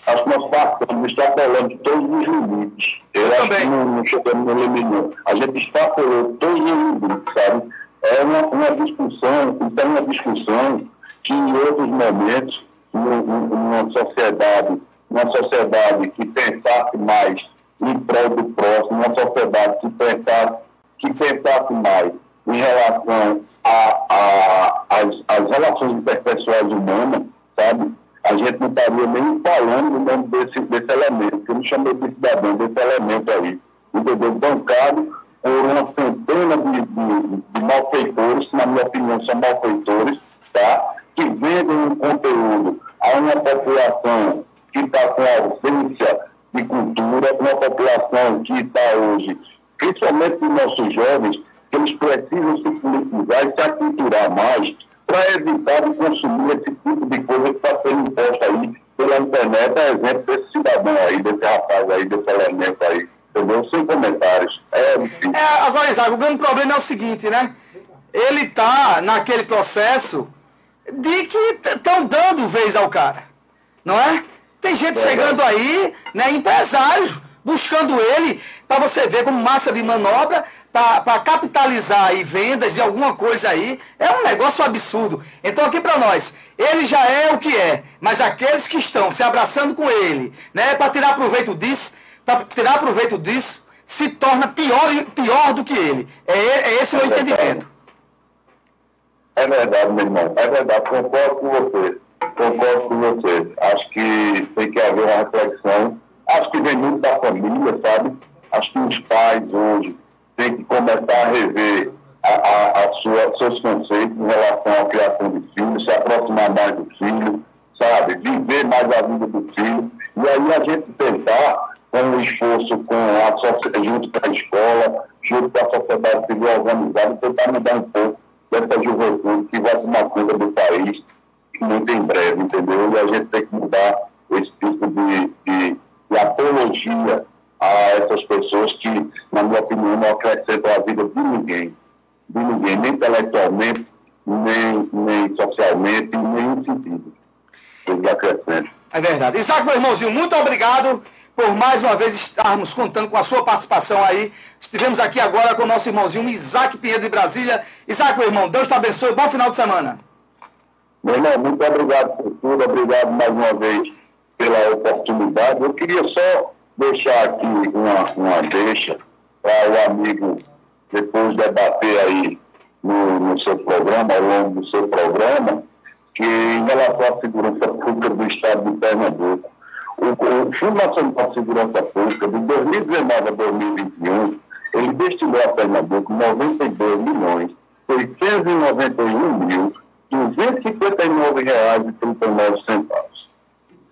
Acho que nós passamos, extrapolando todos os limites. Eu, Eu acho também. que não, não chegamos no limite, não. A gente extrapolou todos os limites, sabe? É uma, uma discussão, então uma discussão que em outros momentos, numa sociedade, uma sociedade que pensasse mais em prol do próximo, uma sociedade que pensasse, que pensasse mais em relação às relações interpessoais humanas, sabe? A gente não estaria nem falando nome desse, desse elemento, que eu não chamei de cidadão, desse elemento aí, entendeu? Bancado por uma centena de, de, de malfeitores, que na minha opinião são malfeitores, tá? que vendem um conteúdo a uma população que está com ausência de cultura, uma população que está hoje, principalmente os nossos jovens, que eles precisam se politizar e se aculturar mais para evitar de consumir esse tipo de coisa que está sendo imposta aí pela internet, a exemplo desse cidadão aí, desse rapaz aí, desse elemento aí entendeu? Sem comentários. É, é, agora, Isaac, o grande problema é o seguinte, né? Ele tá naquele processo de que estão dando vez ao cara, não é? Tem gente é, chegando aí, né, empresários, buscando ele, para você ver como massa de manobra, para capitalizar aí vendas de alguma coisa aí, é um negócio absurdo. Então aqui para nós, ele já é o que é, mas aqueles que estão se abraçando com ele, né, para tirar proveito disso, para tirar proveito disso, se torna pior, pior do que ele. É, é esse o meu é entendimento. É verdade, meu irmão. É verdade. Concordo com você. Concordo com você. Acho que tem que haver uma reflexão. Acho que vem muito da família, sabe? Acho que os pais hoje têm que começar a rever a, a, a sua, seus conceitos em relação à criação de filhos, se aproximar mais do filho, sabe? Viver mais a vida do filho. E aí a gente tentar com o esforço com a junto com a escola, junto com a sociedade civil organizada, tentar mudar um pouco dessa juventude que vai tomar conta do país muito em breve, entendeu? E a gente tem que mudar esse tipo de, de, de apologia a essas pessoas que, na minha opinião, não acrescentam a vida de ninguém, de ninguém, nem intelectualmente, nem, nem socialmente, nem em sentido. Eles acrescentam. É verdade. Isaac, meu irmãozinho, muito obrigado por mais uma vez estarmos contando com a sua participação aí. Estivemos aqui agora com o nosso irmãozinho Isaac Pinheiro de Brasília. Isaac, meu irmão, Deus te abençoe. Bom final de semana. Meu irmão, muito obrigado por tudo. Obrigado mais uma vez pela oportunidade. Eu queria só deixar aqui uma, uma deixa para o amigo depois debater aí no, no seu programa, ao longo do seu programa, que em relação à segurança pública do Estado de Pernambuco, o, o Fundo Nacional de Segurança Pública, de 2019 a 2021, ele destinou a Pernambuco 92 milhões 691 mil 259 reais e 39 centavos.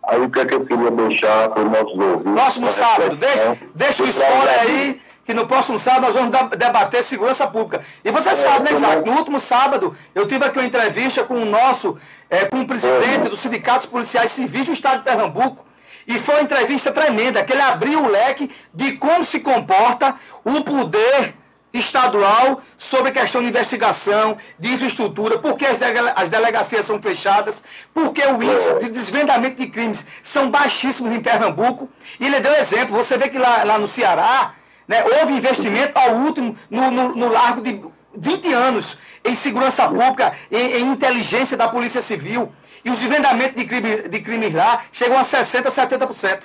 Aí o que é que eu queria deixar para os nossos ouvintes? Próximo sábado, deixa, deixa o spoiler aí, que no próximo sábado nós vamos debater segurança pública. E você sabe, né, Isaac? No último sábado, eu tive aqui uma entrevista com o nosso, eh, com o presidente dos sindicatos policiais civis do estado de Pernambuco. E foi uma entrevista tremenda, que ele abriu o leque de como se comporta o poder estadual sobre questão de investigação, de infraestrutura, por que as, as delegacias são fechadas, por que o índice de desvendamento de crimes são baixíssimos em Pernambuco. E ele deu exemplo, você vê que lá, lá no Ceará, né, houve investimento ao último, no, no, no largo de 20 anos, em segurança pública, em, em inteligência da Polícia Civil. E os desvendamentos de, crime, de crimes lá chegam a 60%, 70%.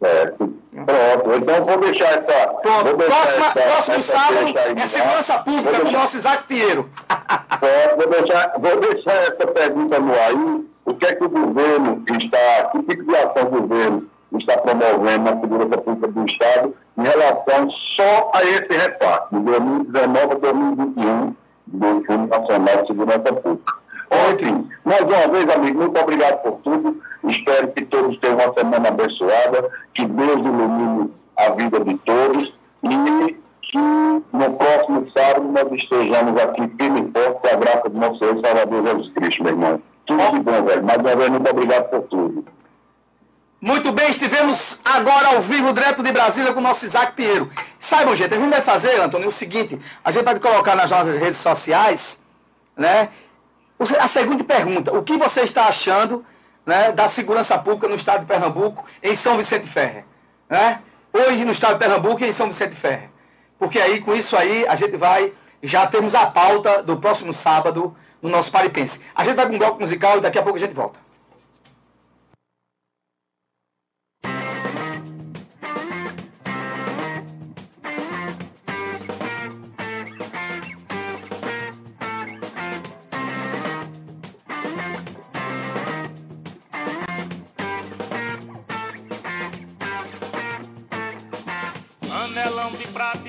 Certo. Pronto, então vou deixar essa. Pronto, vou deixar próxima, essa- próximo essa sábado é segurança pública Vou com o deixar- nosso Isaac Pinheiro. Pronto, vou deixar, vou deixar essa pergunta no ar aí. O que é que o governo está, que tipo de ação o governo está promovendo na segurança pública do Estado em relação só a esse reparto, de 2019 a 2021, do Fundo Nacional de Segurança Pública. Enfim, mais uma vez, amigo, muito obrigado por tudo. Espero que todos tenham uma semana abençoada, que Deus ilumine a vida de todos e que no próximo sábado nós estejamos aqui firme e forte com a graça do nosso Senhor Salvador Jesus Cristo, meu irmão. Tudo de bom, velho. Mais uma vez, muito obrigado por tudo. Muito bem, estivemos agora ao vivo, direto de Brasília, com o nosso Isaac Pinheiro. Saibam, gente, a gente vai fazer, Antônio, o seguinte: a gente vai colocar nas nossas redes sociais, né? A seguinte pergunta: o que você está achando né, da segurança pública no estado de Pernambuco, em São Vicente Ferre? Né? Hoje no estado de Pernambuco e em São Vicente Ferre. Porque aí, com isso aí, a gente vai. Já temos a pauta do próximo sábado no nosso Paripense. A gente vai com um bloco musical e daqui a pouco a gente volta.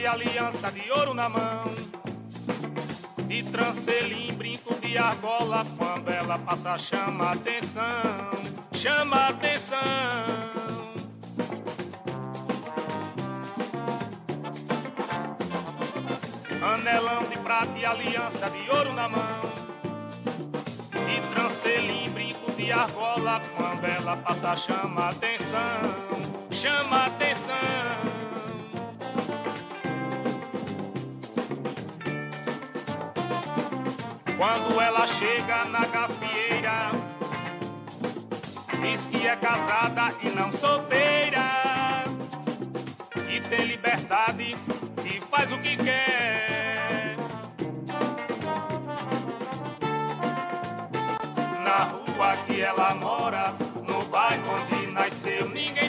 Aliança de ouro na mão. De trancelim, brinco de argola. Quando ela passa, chama atenção. Chama atenção. Anelão de prata e aliança de ouro na mão. De trancelim, brinco de argola. Quando ela passa, chama atenção. Chama atenção. Quando ela chega na gafieira, diz que é casada e não solteira, que tem liberdade e faz o que quer. Na rua que ela mora, no bairro onde nasceu, ninguém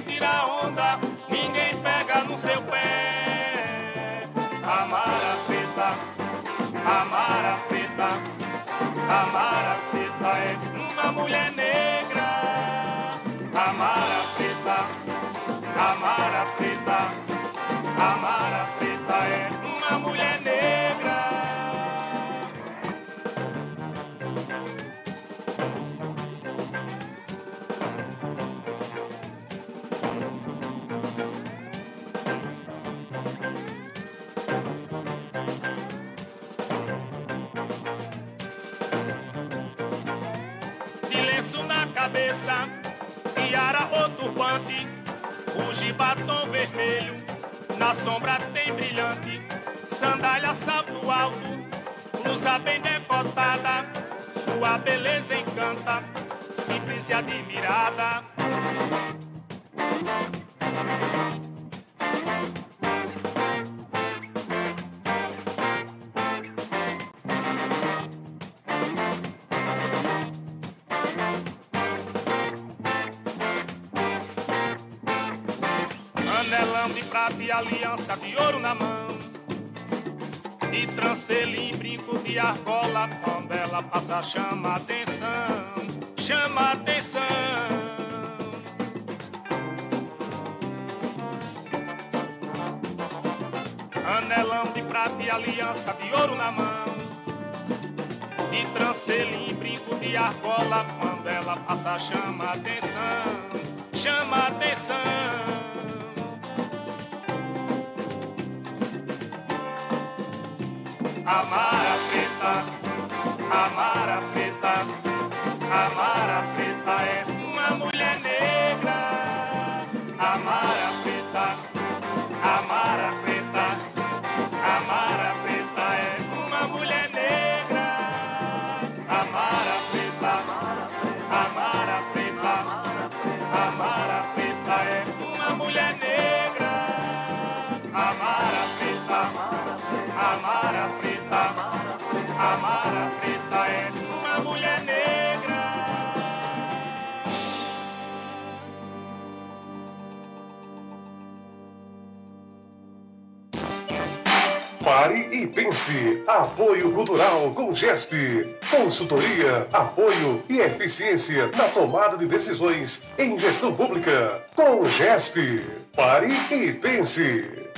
Amara preta é uma mulher negra. Amara preta, Amara preta, Amara preta cabeça, tiara ou turbante, ruge batom vermelho, na sombra tem brilhante, sandália salto alto, blusa bem decotada, sua beleza encanta, simples e admirada. Anelão de prata e aliança de ouro na mão. De trancelim, brinco de argola, quando ela passa chama atenção, chama atenção. Anelão de prata e aliança de ouro na mão. De trancelim, brinco de argola, quando ela passa chama atenção, chama atenção. Amara Amara preta é uma mulher negra. Pare e pense. Apoio Cultural com GESP. Consultoria, apoio e eficiência na tomada de decisões em gestão pública. Com GESP. Pare e pense.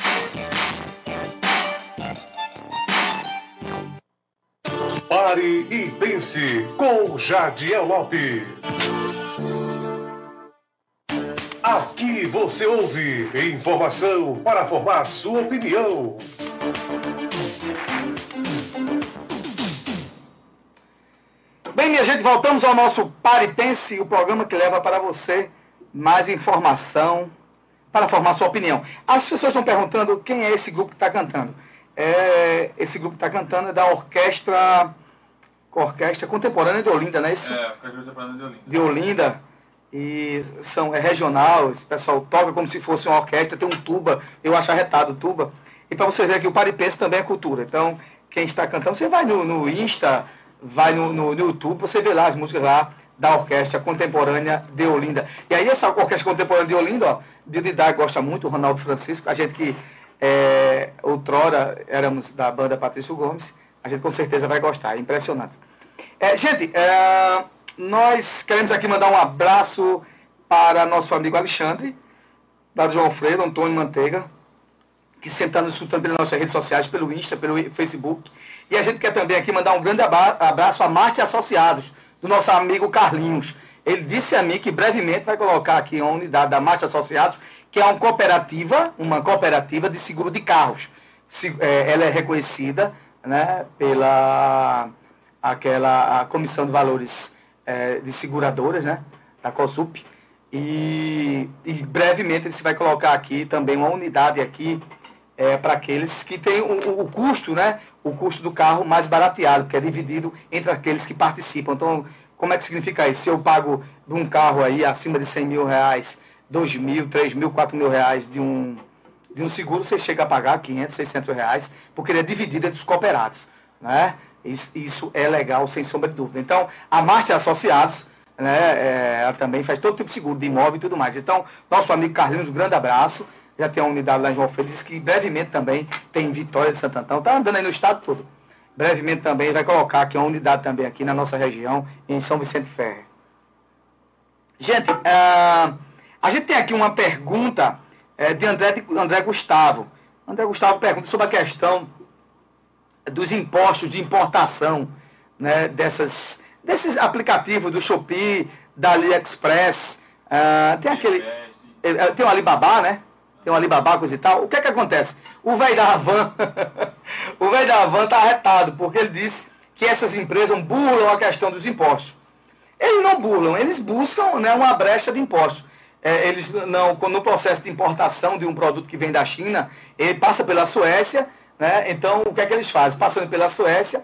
Pare e pense com Jadiel Lopes. Aqui você ouve informação para formar sua opinião. Bem, minha gente, voltamos ao nosso Pare e Pense, o programa que leva para você mais informação para formar sua opinião. As pessoas estão perguntando quem é esse grupo que está cantando. É, esse grupo que está cantando é da orquestra, orquestra contemporânea de Olinda, não é isso? É, tô falando de Olinda. de Olinda e são, é regional, esse pessoal toca como se fosse uma orquestra, tem um tuba, eu acho arretado o tuba. E para você ver que o Paripense também é cultura. Então, quem está cantando, você vai no, no Insta, vai no, no, no YouTube, você vê lá as músicas lá da Orquestra Contemporânea de Olinda. E aí essa Orquestra Contemporânea de Olinda, ó, Didá gosta muito, o Ronaldo Francisco, a gente que é, outrora éramos da banda Patrício Gomes, a gente com certeza vai gostar, é impressionante. É, gente, é, nós queremos aqui mandar um abraço para nosso amigo Alexandre, da João Freire, Antônio Manteiga, que sempre está nos escutando pelas nossas redes sociais, pelo Insta, pelo Facebook. E a gente quer também aqui mandar um grande abraço a Marte Associados, do nosso amigo Carlinhos. Ele disse a mim que brevemente vai colocar aqui uma unidade da Marte Associados, que é uma cooperativa, uma cooperativa de seguro de carros. É, ela é reconhecida né, pela aquela a Comissão de Valores é, de Seguradoras, né, da COSUP. E, e brevemente ele se vai colocar aqui também uma unidade aqui é, para aqueles que têm o, o- custo, né? O custo do carro mais barateado, que é dividido entre aqueles que participam. Então, como é que significa isso? Se eu pago de um carro aí acima de 100 mil reais, 2 mil, 3 mil, 4 mil reais de um, de um seguro, você chega a pagar 500, 600 reais, porque ele é dividido entre os cooperados, né? Isso, isso é legal, sem sombra de dúvida. Então, a Márcia Associados, né, é, ela também faz todo tipo de seguro de imóvel e tudo mais. Então, nosso amigo Carlinhos, um grande abraço. Já tem uma unidade lá em João disse que brevemente também tem em Vitória de Santo Antão. Está andando aí no estado todo. Brevemente também vai colocar aqui uma unidade também aqui na nossa região, em São Vicente Ferre. Gente, ah, a gente tem aqui uma pergunta eh, de André, de André Gustavo. André Gustavo pergunta sobre a questão dos impostos de importação né, dessas, desses aplicativos do Shopee, da AliExpress. ah, tem aquele. eh, Tem o Alibaba, né? Tem o Alibaba, coisa e tal. O que é que acontece? O velho da Havan, o velho da Havan está arretado, porque ele disse que essas empresas burlam a questão dos impostos. Eles não burlam, eles buscam né, uma brecha de impostos. É, eles não, no processo de importação de um produto que vem da China, ele passa pela Suécia, né? Então, o que é que eles fazem? Passando pela Suécia,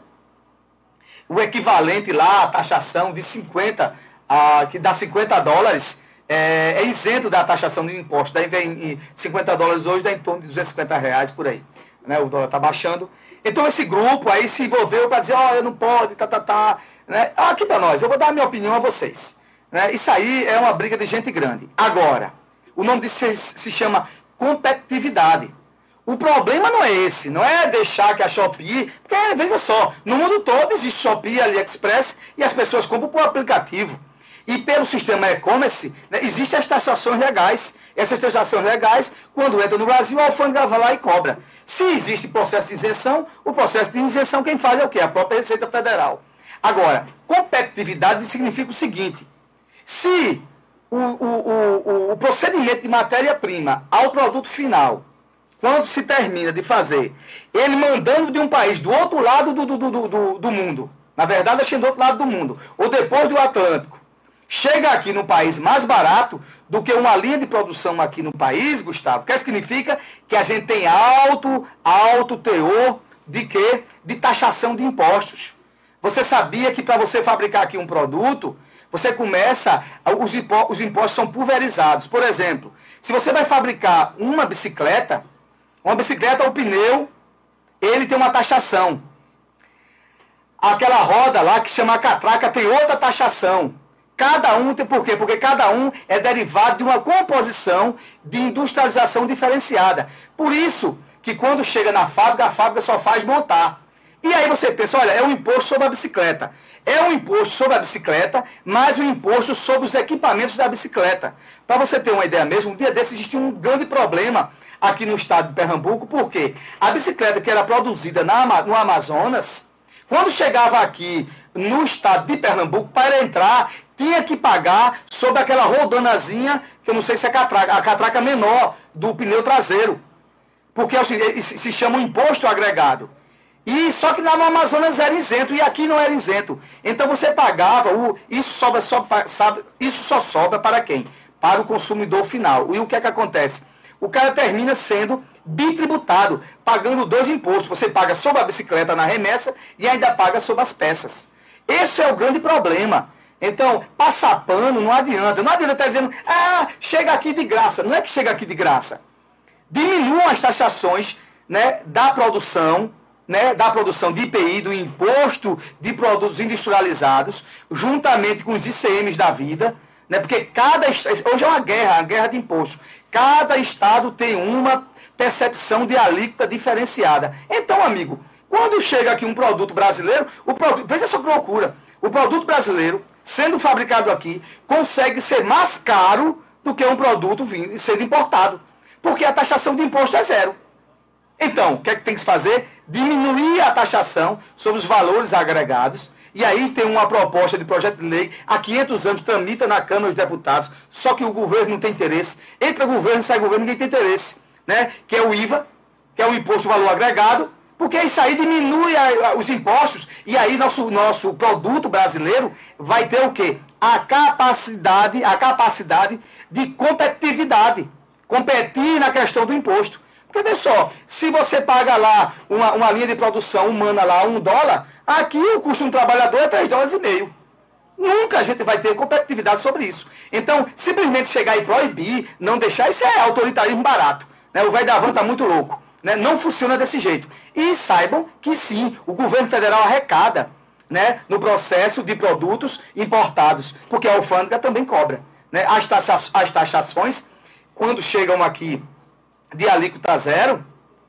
o equivalente lá, a taxação de 50, a, que dá 50 dólares, é, é, isento da taxação de imposto. Daí vem 50 dólares hoje, dá em torno de 250 reais por aí. Né? O dólar está baixando. Então esse grupo aí se envolveu para dizer, oh, não pode, tá, tá, tá. Né? Aqui para nós, eu vou dar a minha opinião a vocês. Né? Isso aí é uma briga de gente grande. Agora, o nome disso se, se chama competitividade. O problema não é esse, não é deixar que a Shopee. Porque, veja só, no mundo todo existe Shopee AliExpress e as pessoas compram por aplicativo. E pelo sistema e-commerce, né, existem as taxações legais. Essas taxações legais, quando entra no Brasil, a alfândega vai lá e cobra. Se existe processo de isenção, o processo de isenção quem faz é o quê? A própria Receita Federal. Agora, competitividade significa o seguinte: se o, o, o, o procedimento de matéria-prima ao produto final quando se termina de fazer, ele mandando de um país do outro lado do, do, do, do, do mundo, na verdade, que do outro lado do mundo, ou depois do Atlântico, chega aqui no país mais barato do que uma linha de produção aqui no país, Gustavo, que significa que a gente tem alto, alto teor de quê? De taxação de impostos. Você sabia que para você fabricar aqui um produto, você começa, os impostos são pulverizados. Por exemplo, se você vai fabricar uma bicicleta, uma bicicleta, o pneu, ele tem uma taxação. Aquela roda lá que chama catraca tem outra taxação. Cada um tem por quê? Porque cada um é derivado de uma composição de industrialização diferenciada. Por isso que quando chega na fábrica, a fábrica só faz montar. E aí você pensa, olha, é um imposto sobre a bicicleta. É um imposto sobre a bicicleta, mais um imposto sobre os equipamentos da bicicleta. Para você ter uma ideia mesmo, um dia desse existia um grande problema aqui no estado de Pernambuco, porque a bicicleta que era produzida na, no Amazonas, quando chegava aqui no estado de Pernambuco, para entrar, tinha que pagar sobre aquela rodanazinha, que eu não sei se é a catraca, a catraca menor do pneu traseiro. Porque assim, se chama um imposto agregado. E só que lá no Amazonas era isento e aqui não era isento. Então você pagava, o, isso, sobra, só, sabe, isso só sobra para quem? Para o consumidor final. E o que é que acontece? o cara termina sendo bitributado, pagando dois impostos. Você paga sobre a bicicleta na remessa e ainda paga sobre as peças. Esse é o grande problema. Então, passar pano não adianta. Não adianta estar dizendo, ah, chega aqui de graça. Não é que chega aqui de graça. Diminuam as taxações né, da produção, né, da produção de IPI, do imposto de produtos industrializados, juntamente com os ICMs da vida, né? Porque cada hoje é uma guerra, uma guerra de impostos. Cada estado tem uma percepção de alíquota diferenciada. Então, amigo, quando chega aqui um produto brasileiro, o produto, veja essa loucura. O produto brasileiro, sendo fabricado aqui, consegue ser mais caro do que um produto vindo, sendo importado. Porque a taxação de imposto é zero. Então, o que é que tem que se fazer? Diminuir a taxação sobre os valores agregados e aí tem uma proposta de projeto de lei, há 500 anos tramita na Câmara dos Deputados, só que o governo não tem interesse. Entra governo, sai governo, ninguém tem interesse. Né? Que é o IVA, que é o Imposto de Valor Agregado, porque isso aí diminui a, a, os impostos e aí nosso, nosso produto brasileiro vai ter o quê? A capacidade, a capacidade de competitividade. Competir na questão do imposto. Porque, vê só, se você paga lá uma, uma linha de produção humana lá, um dólar, Aqui o custo de um trabalhador é 3 dólares e meio. Nunca a gente vai ter competitividade sobre isso. Então, simplesmente chegar e proibir, não deixar, isso é autoritarismo barato. Né? O velho da van está muito louco. Né? Não funciona desse jeito. E saibam que sim, o governo federal arrecada né, no processo de produtos importados, porque a alfândega também cobra. Né? As, taxa, as taxações, quando chegam aqui de alíquota zero,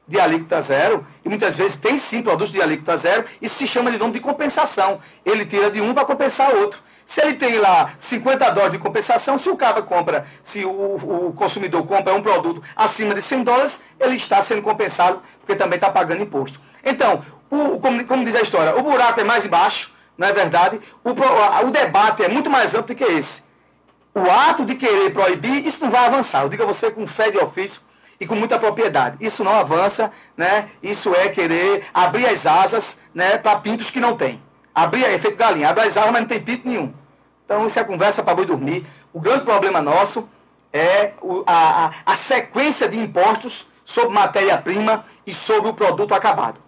de alíquota zero, e muitas vezes tem sim produtos de alíquota zero, isso se chama de nome de compensação. Ele tira de um para compensar outro. Se ele tem lá 50 dólares de compensação, se o cara compra, se o, o consumidor compra um produto acima de 100 dólares, ele está sendo compensado, porque também está pagando imposto. Então, o, como, como diz a história, o buraco é mais embaixo, não é verdade? O, o debate é muito mais amplo do que esse. O ato de querer proibir, isso não vai avançar. Eu digo a você com fé de ofício, e com muita propriedade. Isso não avança, né? Isso é querer abrir as asas, né, para pintos que não tem. Abrir é efeito galinha, abre as asas, mas não tem pinto nenhum. Então, isso é conversa para boi dormir. O grande problema nosso é a, a, a sequência de impostos sobre matéria-prima e sobre o produto acabado.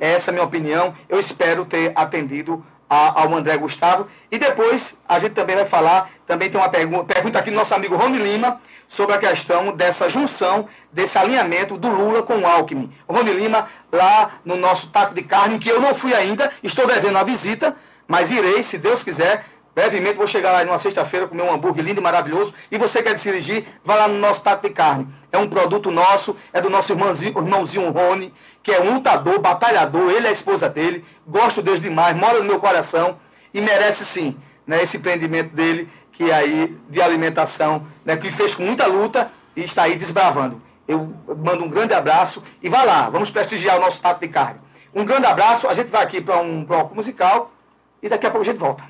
Essa é a minha opinião. Eu espero ter atendido a, ao André Gustavo. E depois a gente também vai falar, também tem uma pergunta, pergunta aqui do nosso amigo Rony Lima, sobre a questão dessa junção, desse alinhamento do Lula com o Alckmin. Rony Lima, lá no nosso taco de carne, que eu não fui ainda, estou devendo a visita, mas irei, se Deus quiser, brevemente vou chegar lá numa sexta-feira, comer um hambúrguer lindo e maravilhoso, e você quer se dirigir, vá lá no nosso taco de carne. É um produto nosso, é do nosso irmãozinho, irmãozinho Rony, que é um lutador, batalhador, ele é a esposa dele, gosto dele demais, mora no meu coração, e merece sim, né, esse empreendimento dele, que aí de alimentação, né, que fez com muita luta e está aí desbravando. Eu mando um grande abraço e vá lá, vamos prestigiar o nosso taco de carne. Um grande abraço, a gente vai aqui para um bloco musical e daqui a pouco a gente volta.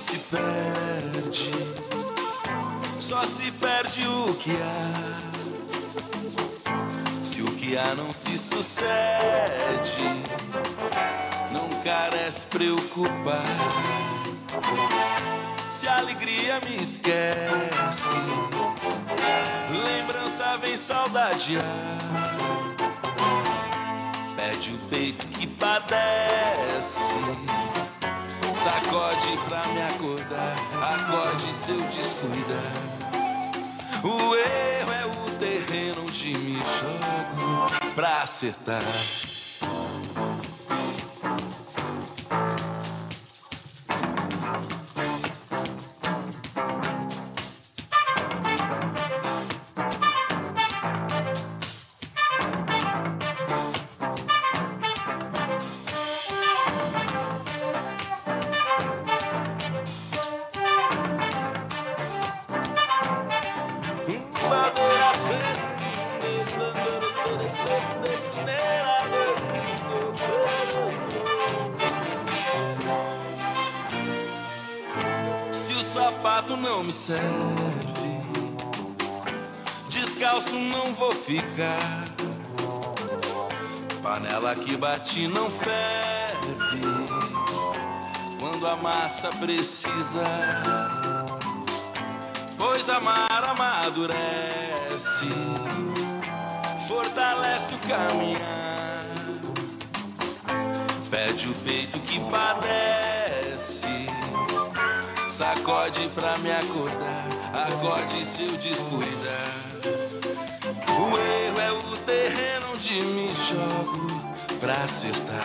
Se perde. Só se perde o que há. Se o que há não se sucede, não carece preocupar. Se a alegria me esquece, lembrança vem saudadear. Pede o peito que padece. Sacode pra me acordar, acorde seu descuidar. O erro é o terreno onde me jogo pra acertar. Fortalece o caminhar. Pede o peito que padece, sacode pra me acordar, acorde seu descuidar. O erro é o terreno onde me jogo pra acertar.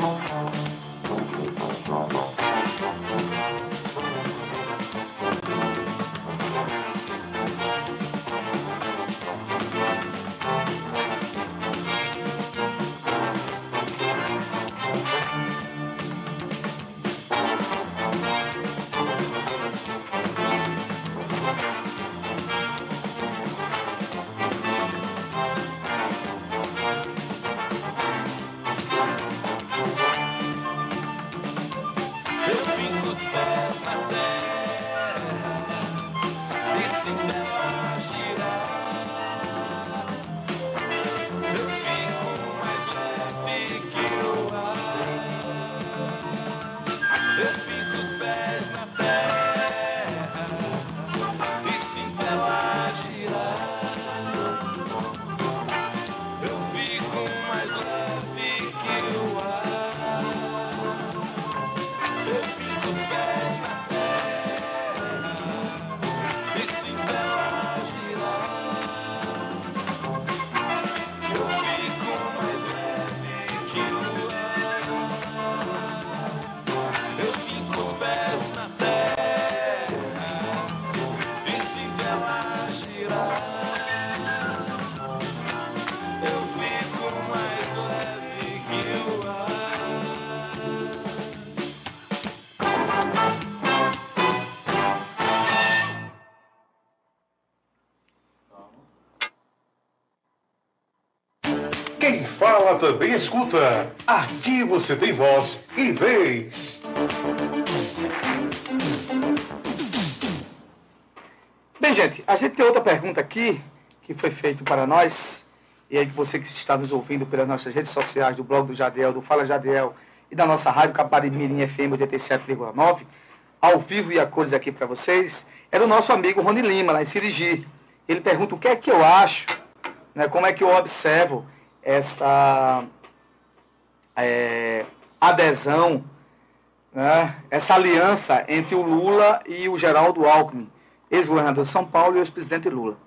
também escuta. Aqui você tem voz e vez. Bem, gente, a gente tem outra pergunta aqui que foi feita para nós. E aí, você que está nos ouvindo pelas nossas redes sociais, do blog do Jadiel, do Fala Jadiel e da nossa rádio Caparibirim FM 87,9, ao vivo e a cores aqui para vocês, é do nosso amigo Rony Lima, lá em Sirigi. Ele pergunta o que é que eu acho, né, como é que eu observo essa é, adesão, né, essa aliança entre o Lula e o Geraldo Alckmin, ex-governador de São Paulo e ex-presidente Lula.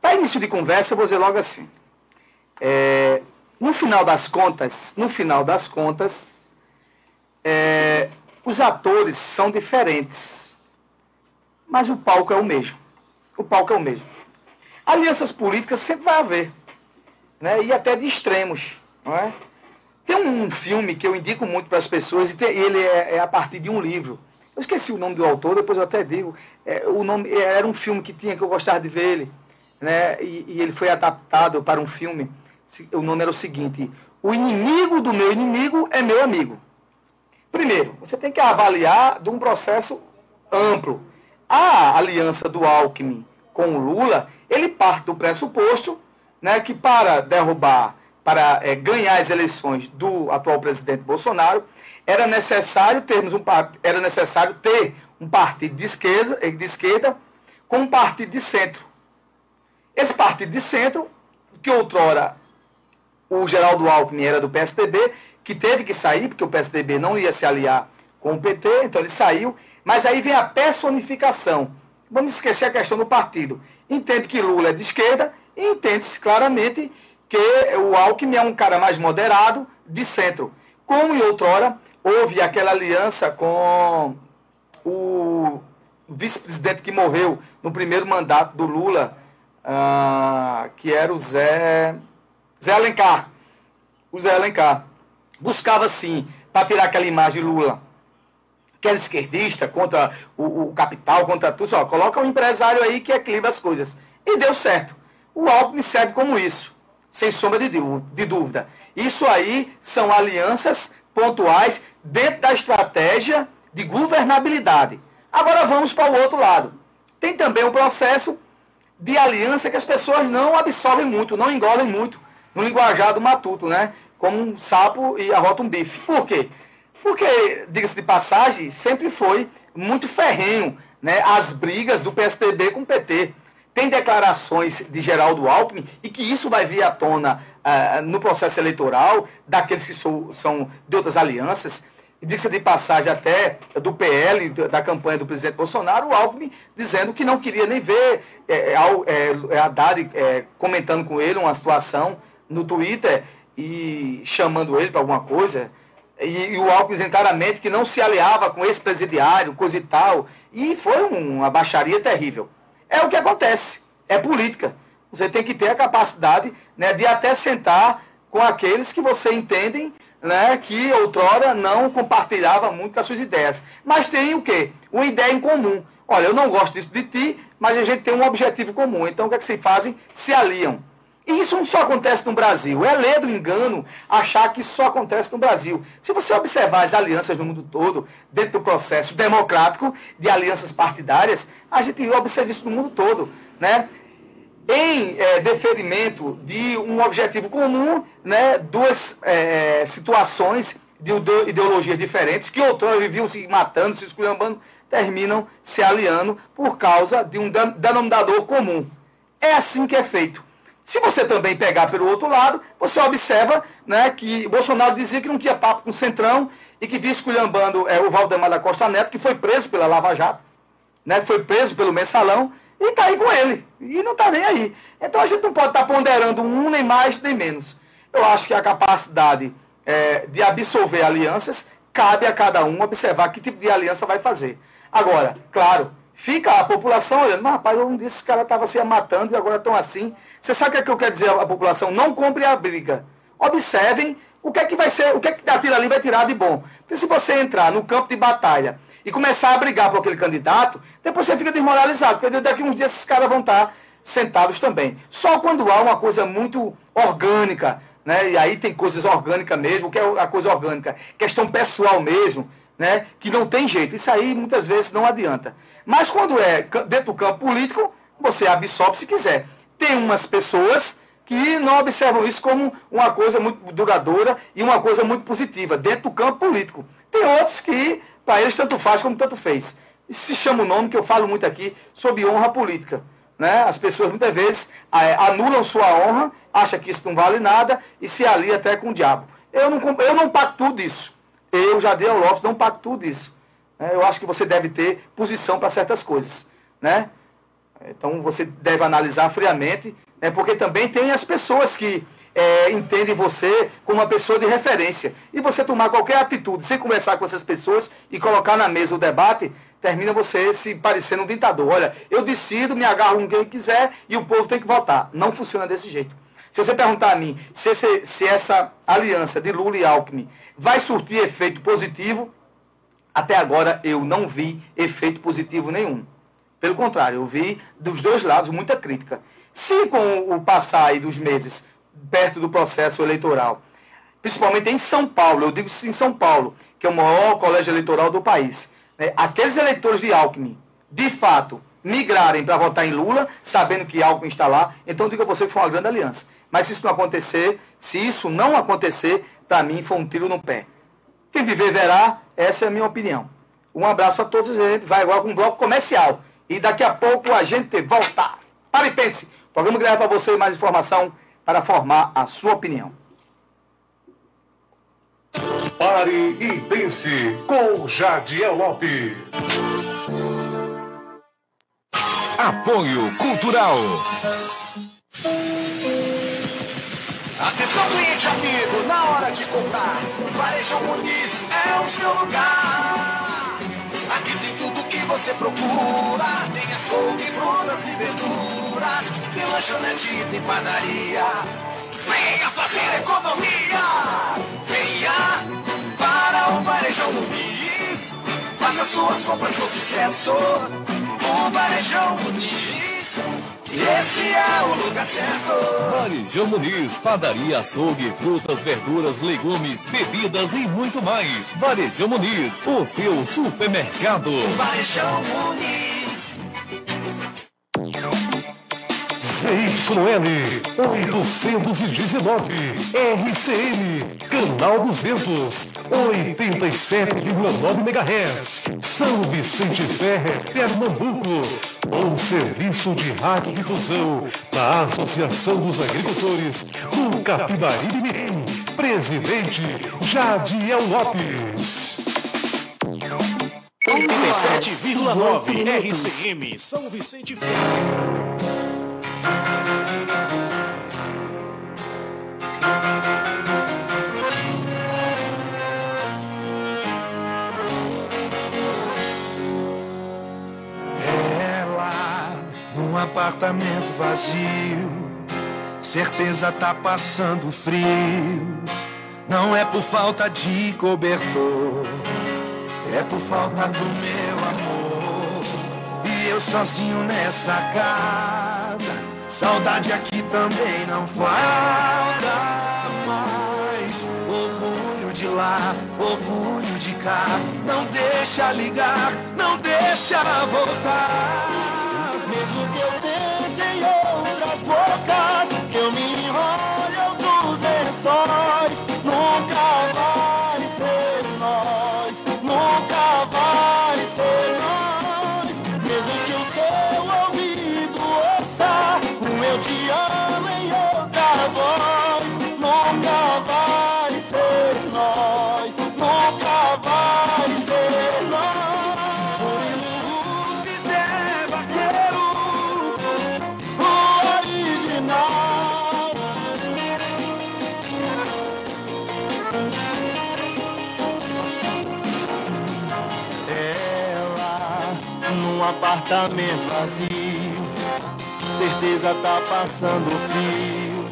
Para início de conversa, eu vou dizer logo assim. É, no final das contas, no final das contas, é, os atores são diferentes, mas o palco é o mesmo. O palco é o mesmo. Alianças políticas sempre vai haver, né? E até de extremos, não é? Tem um filme que eu indico muito para as pessoas e ele é, é, a partir de um livro. Eu esqueci o nome do autor, depois eu até digo. É, o nome era um filme que tinha que eu gostava de ver ele, né? E, e ele foi adaptado para um filme. O nome era o seguinte: O inimigo do meu inimigo é meu amigo. Primeiro, você tem que avaliar de um processo amplo. A aliança do Alckmin com o Lula, ele parte do pressuposto né, que para derrubar, para é, ganhar as eleições do atual presidente Bolsonaro, era necessário termos um era necessário ter um partido de esquerda, de esquerda com um partido de centro. Esse partido de centro, que outrora o Geraldo Alckmin era do PSDB, que teve que sair, porque o PSDB não ia se aliar com o PT, então ele saiu. Mas aí vem a personificação. Vamos esquecer a questão do partido. Entende que Lula é de esquerda entende-se claramente que o Alckmin é um cara mais moderado, de centro. Como em outrora houve aquela aliança com o vice-presidente que morreu no primeiro mandato do Lula, ah, que era o Zé, Zé Alencar. O Zé Alencar buscava, sim, para tirar aquela imagem de Lula, que era esquerdista, contra o, o capital, contra tudo. Só, coloca um empresário aí que equilibra as coisas. E deu certo. O Alckmin serve como isso, sem sombra de, dúvida. Isso aí são alianças pontuais dentro da estratégia de governabilidade. Agora vamos para o outro lado. Tem também um processo de aliança que as pessoas não absorvem muito, não engolem muito no linguajar do matuto, né? como um sapo e arrota um bife. Por quê? Porque, diga-se de passagem, sempre foi muito ferrenho né, as brigas do PSDB com o PT. Tem declarações de Geraldo Alckmin e que isso vai vir à tona uh, no processo eleitoral daqueles que são de outras alianças. Diga-se de passagem até do PL, da campanha do presidente Bolsonaro, o Alckmin dizendo que não queria nem ver é, é, Haddad é, comentando com ele uma situação no Twitter e chamando ele para alguma coisa, e, e, o Alckmin claramente que não se aliava com esse presidiário, coisa e tal, e foi uma baixaria terrível. É o que acontece, é política. Você tem que ter a capacidade né, de até sentar com aqueles que você entendem né, que outrora não compartilhava muito com as suas ideias. Mas tem o quê? Uma ideia em comum. Olha, eu não gosto disso de ti, mas a gente tem um objetivo comum. Então o que é que se fazem? Se aliam. E isso não só acontece no Brasil. É ler do engano achar que isso só acontece no Brasil. Se você observar as alianças no mundo todo, dentro do processo democrático de alianças partidárias, a gente observa isso no mundo todo. Né? Em é, deferimento de um objetivo comum, né, duas é, situações de ideologias diferentes, que outrora viviam se matando, se esculhambando, terminam se aliando por causa de um denominador comum. É assim que é feito. Se você também pegar pelo outro lado, você observa né, que Bolsonaro dizia que não tinha papo com o Centrão e que vinha esculhambando é, o Valdemar da Costa Neto, que foi preso pela Lava Jato, né, foi preso pelo Mensalão, e está aí com ele. E não está nem aí. Então a gente não pode estar tá ponderando um nem mais nem menos. Eu acho que a capacidade é, de absorver alianças cabe a cada um observar que tipo de aliança vai fazer. Agora, claro, fica a população olhando, mas rapaz, um desses caras estava se matando e agora estão assim. Você sabe o que, é que eu quero dizer à população? Não compre a briga. Observem o que é que vai ser, o que é que daquilo ali vai tirar de bom. Porque se você entrar no campo de batalha e começar a brigar por aquele candidato, depois você fica desmoralizado, porque daqui a uns dias esses caras vão estar sentados também. Só quando há uma coisa muito orgânica, né? E aí tem coisas orgânicas mesmo, que é a coisa orgânica, questão pessoal mesmo, né? Que não tem jeito. Isso aí muitas vezes não adianta. Mas quando é dentro do campo político, você absorve se quiser. Tem umas pessoas que não observam isso como uma coisa muito duradoura e uma coisa muito positiva dentro do campo político. Tem outros que, para eles, tanto faz como tanto fez. Isso se chama o nome que eu falo muito aqui sobre honra política. Né? As pessoas muitas vezes eh, anulam sua honra, acham que isso não vale nada e se alia até com o diabo. Eu não, eu não pactuo disso. Eu, Jadiel Lopes, não pactuo disso. né? Eu acho que você deve ter posição para certas coisas. Né? Então você deve analisar friamente, né, porque também tem as pessoas que é, entendem você como uma pessoa de referência. E você tomar qualquer atitude sem conversar com essas pessoas e colocar na mesa o debate, termina você se parecendo um ditador. Olha, eu decido, me agarro com quem quiser e o povo tem que votar. Não funciona desse jeito. Se você perguntar a mim se, esse- se essa aliança de Lula e Alckmin vai surtir efeito positivo, até agora eu não vi efeito positivo nenhum. Pelo contrário, eu vi dos dois lados muita crítica. Se com o passar dos meses perto do processo eleitoral, principalmente em São Paulo, eu digo em São Paulo, que é o maior colégio eleitoral do país, né, aqueles eleitores de Alckmin, de fato, migrarem para votar em Lula, sabendo que Alckmin está lá, então eu digo a você que foi uma grande aliança. Mas se isso não acontecer, se isso não acontecer, para mim foi um tiro no pé. Quem viver verá, essa é a minha opinião. Um abraço a todos, a gente vai agora com um bloco comercial. E daqui a pouco a gente volta. Para e pense. O programa leva para você mais informação para formar a sua opinião. Pare e pense com Jadiel Lopes. Apoio Cultural. Atenção cliente amigo, na hora de comprar, Varejão Muniz é o seu lugar. Você procura, tem açougue, frutas e verduras, tem lanchonete e tem padaria. Venha fazer economia, venha para o Varejão Muniz, faça suas compras com sucesso. O Varejão Muniz, esse é o lugar certo. Varejão Muniz, padaria, açougue, frutas, verduras, legumes, bebidas e muito mais. Varejão Muniz, o seu supermercado. Varejão Muniz. ZYL 819 RCN Canal 200 87,9 MHz São Vicente Ferre, Pernambuco. Um serviço de radiodifusão da Associação dos Agricultores do Capibari de Mirim. Presidente Jadiel Lopes. 87,9 RCM São Vicente Ferro. Apartamento vazio, certeza tá passando frio. Não é por falta de cobertor, é por falta do meu amor. E eu sozinho nessa casa, saudade aqui também não falta mais. Orgulho de lá, orgulho de cá, não deixa ligar, não deixa voltar. Mesmo que apartamento vazio, certeza tá passando frio.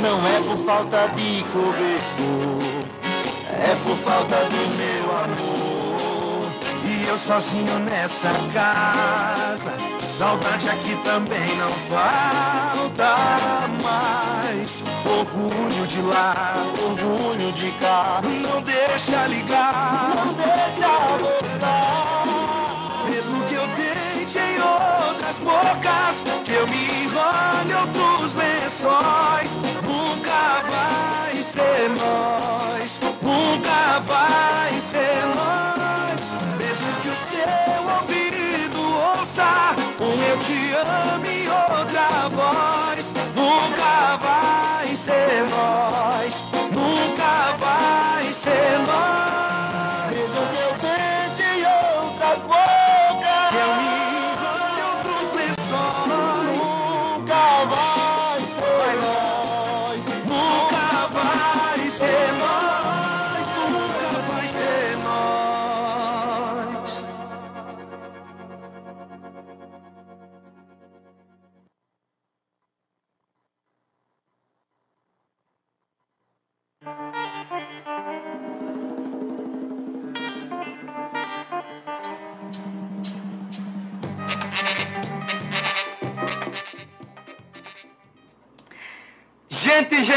Não é por falta de cobertor, é por falta do meu amor. E eu sozinho nessa casa, Saudade aqui também não falta mais. Orgulho de lá, orgulho de cá. Não deixa ligar, não deixa voltar. Bocas, que eu me enrole outros lençóis, nunca vai ser nós, nunca vai ser nós. Mesmo que o seu ouvido ouça um eu te amo e outra voz, nunca vai ser nós, nunca vai ser nós.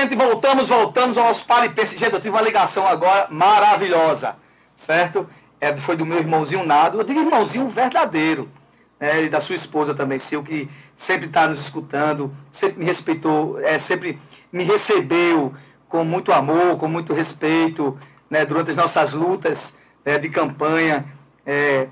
Gente, voltamos, voltamos ao nosso e Pense. Gente, eu tive uma ligação agora maravilhosa, certo? É, foi do meu irmãozinho Nado, eu digo irmãozinho verdadeiro, né? E da sua esposa também, Sil, que sempre está nos escutando, sempre me respeitou, é, sempre me recebeu com muito amor, com muito respeito, né? Durante as nossas lutas né, de campanha, é,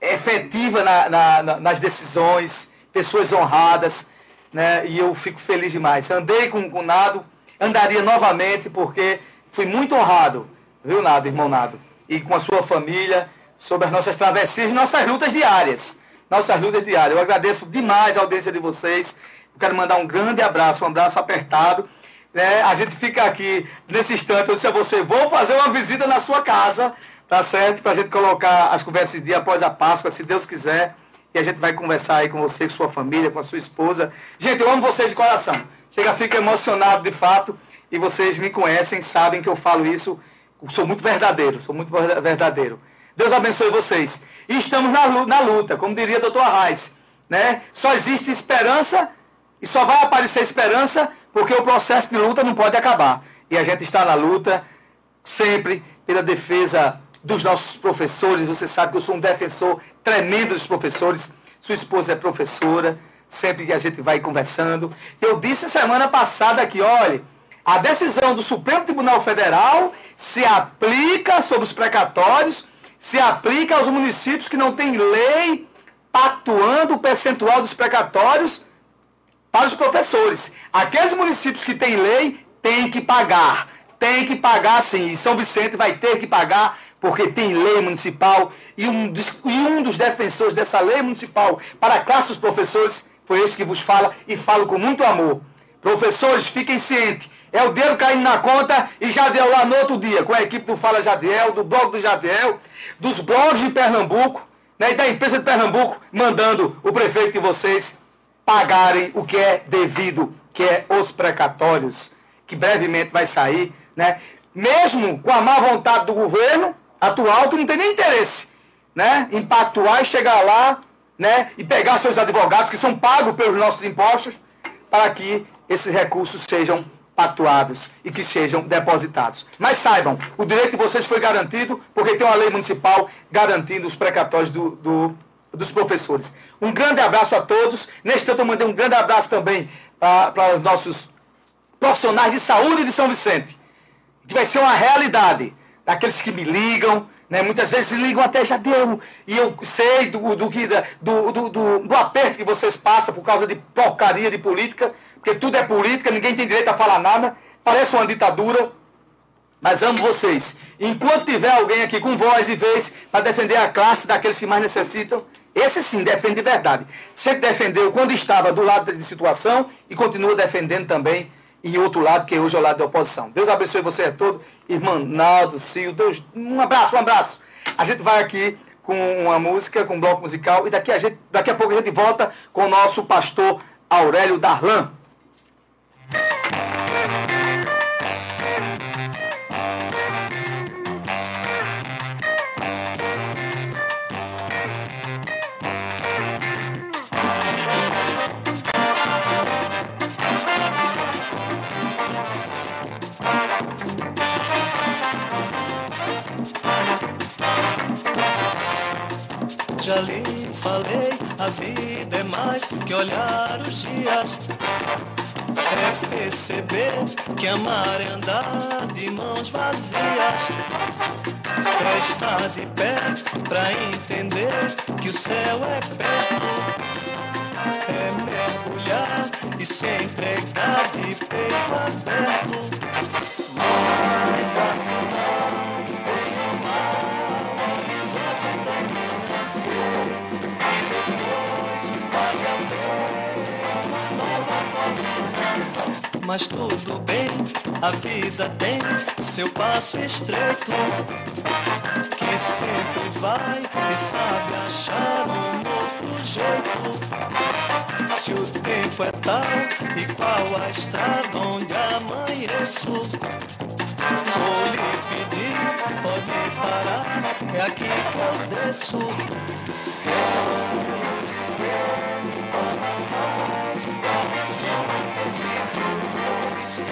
efetiva na- na- na- nas decisões, pessoas honradas, né? E eu fico feliz demais. Andei com, com o Nado, andaria novamente, porque fui muito honrado, viu, Nado, irmão Nado? E com a sua família, sobre as nossas travessias, nossas lutas diárias. Nossas lutas diárias. Eu agradeço demais a audiência de vocês. Eu quero mandar um grande abraço, um abraço apertado. né? A gente fica aqui nesse instante, eu disse a você, vou fazer uma visita na sua casa, tá certo? Pra gente colocar as conversas de dia após a Páscoa, se Deus quiser. E a gente vai conversar aí com você, com sua família, com a sua esposa. Gente, eu amo vocês de coração. Chega, fico emocionado de fato. E vocês me conhecem, sabem que eu falo isso. Sou muito verdadeiro, sou muito verda- verdadeiro. Deus abençoe vocês. E estamos na lu- na luta, como diria doutor Arraes. Né? Só existe esperança e só vai aparecer esperança porque o processo de luta não pode acabar. E a gente está na luta sempre pela defesa dos nossos professores. Você sabe que eu sou um defensor tremendo dos professores. Sua esposa é professora. Sempre que a gente vai conversando. Eu disse semana passada aqui, olha, a decisão do Supremo Tribunal Federal se aplica sobre os precatórios, se aplica aos municípios que não têm lei pactuando o percentual dos precatórios para os professores. Aqueles municípios que têm lei têm que pagar. Tem que pagar sim. E São Vicente vai ter que pagar porque tem lei municipal. E um e um dos defensores dessa lei municipal para a classe dos professores foi esse que vos fala e falo com muito amor. Professores, fiquem cientes. É o dinheiro caindo na conta e Jadiel lá no outro dia, com a equipe do Fala Jadiel, do blog do Jadiel, dos blogs de Pernambuco, né, e da empresa de Pernambuco, mandando o prefeito de vocês pagarem o que é devido, que é os precatórios, que brevemente vai sair, né? Mesmo com a má vontade do governo atual, que não tem nem interesse, né? Em pactuar e chegar lá, né? E pegar seus advogados, que são pagos pelos nossos impostos, para que esses recursos sejam pactuados e que sejam depositados. Mas saibam, o direito de vocês foi garantido porque tem uma lei municipal garantindo os precatórios do, do- dos professores. Um grande abraço a todos. Neste instante eu mandei um grande abraço também para os nossos profissionais de saúde de São Vicente, que vai ser uma realidade. Daqueles que me ligam, né? muitas vezes ligam até já deu, e eu sei do, do, do, do, do, do aperto que vocês passam por causa de porcaria de política, porque tudo é política, ninguém tem direito a falar nada, parece uma ditadura. Mas amo vocês. Enquanto tiver alguém aqui com voz e vez para defender a classe daqueles que mais necessitam, esse sim defende de verdade. Sempre defendeu quando estava do lado de situação e continua defendendo também em outro lado, que hoje é o lado da oposição. Deus abençoe você a todos. Irmão Naldo, Sil, Deus, um abraço, um abraço. A gente vai aqui com uma música, com um bloco musical, e daqui a, gente, daqui a pouco a gente volta com o nosso pastor Aurélio Darlan. Lhe falei, a vida é mais que olhar os dias. É perceber que amar é andar de mãos vazias. É estar de pé pra entender que o céu é perto. É mergulhar e se entregar de peito aberto. Mas tudo bem, a vida tem seu passo estreito. Que sempre vai e sabe achar um outro jeito. Se o tempo é tal e qual a estrada onde amanheço. Vou lhe pedir, pode parar, é aqui que eu desço. Já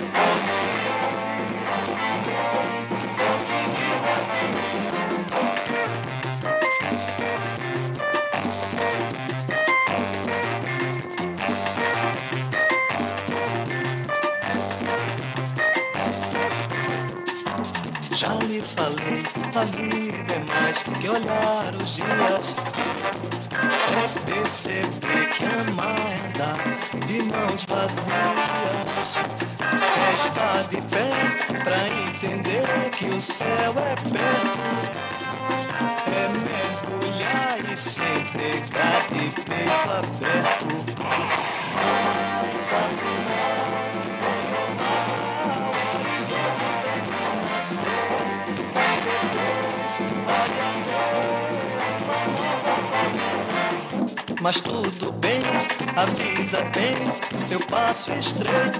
lhe falei, a vida é mais que olhar os dias. É perceber que amar andar de mãos vazias. Estar de pé pra entender que o céu é perto. É mergulhar e se entregar de peito aberto. Mas tudo bem, a vida tem seu passo estreito.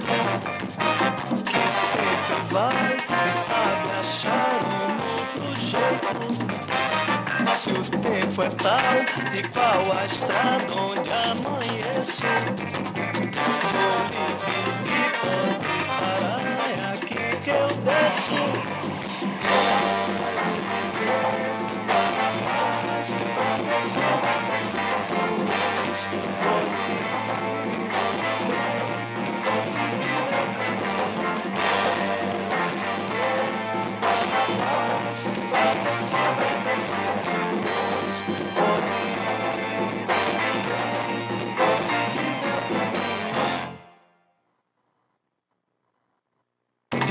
Que sempre vai sabe achar um outro jeito. Se o tempo é tal qual a estrada onde amanheço. Vou lhe pedir, é aqui que eu desço.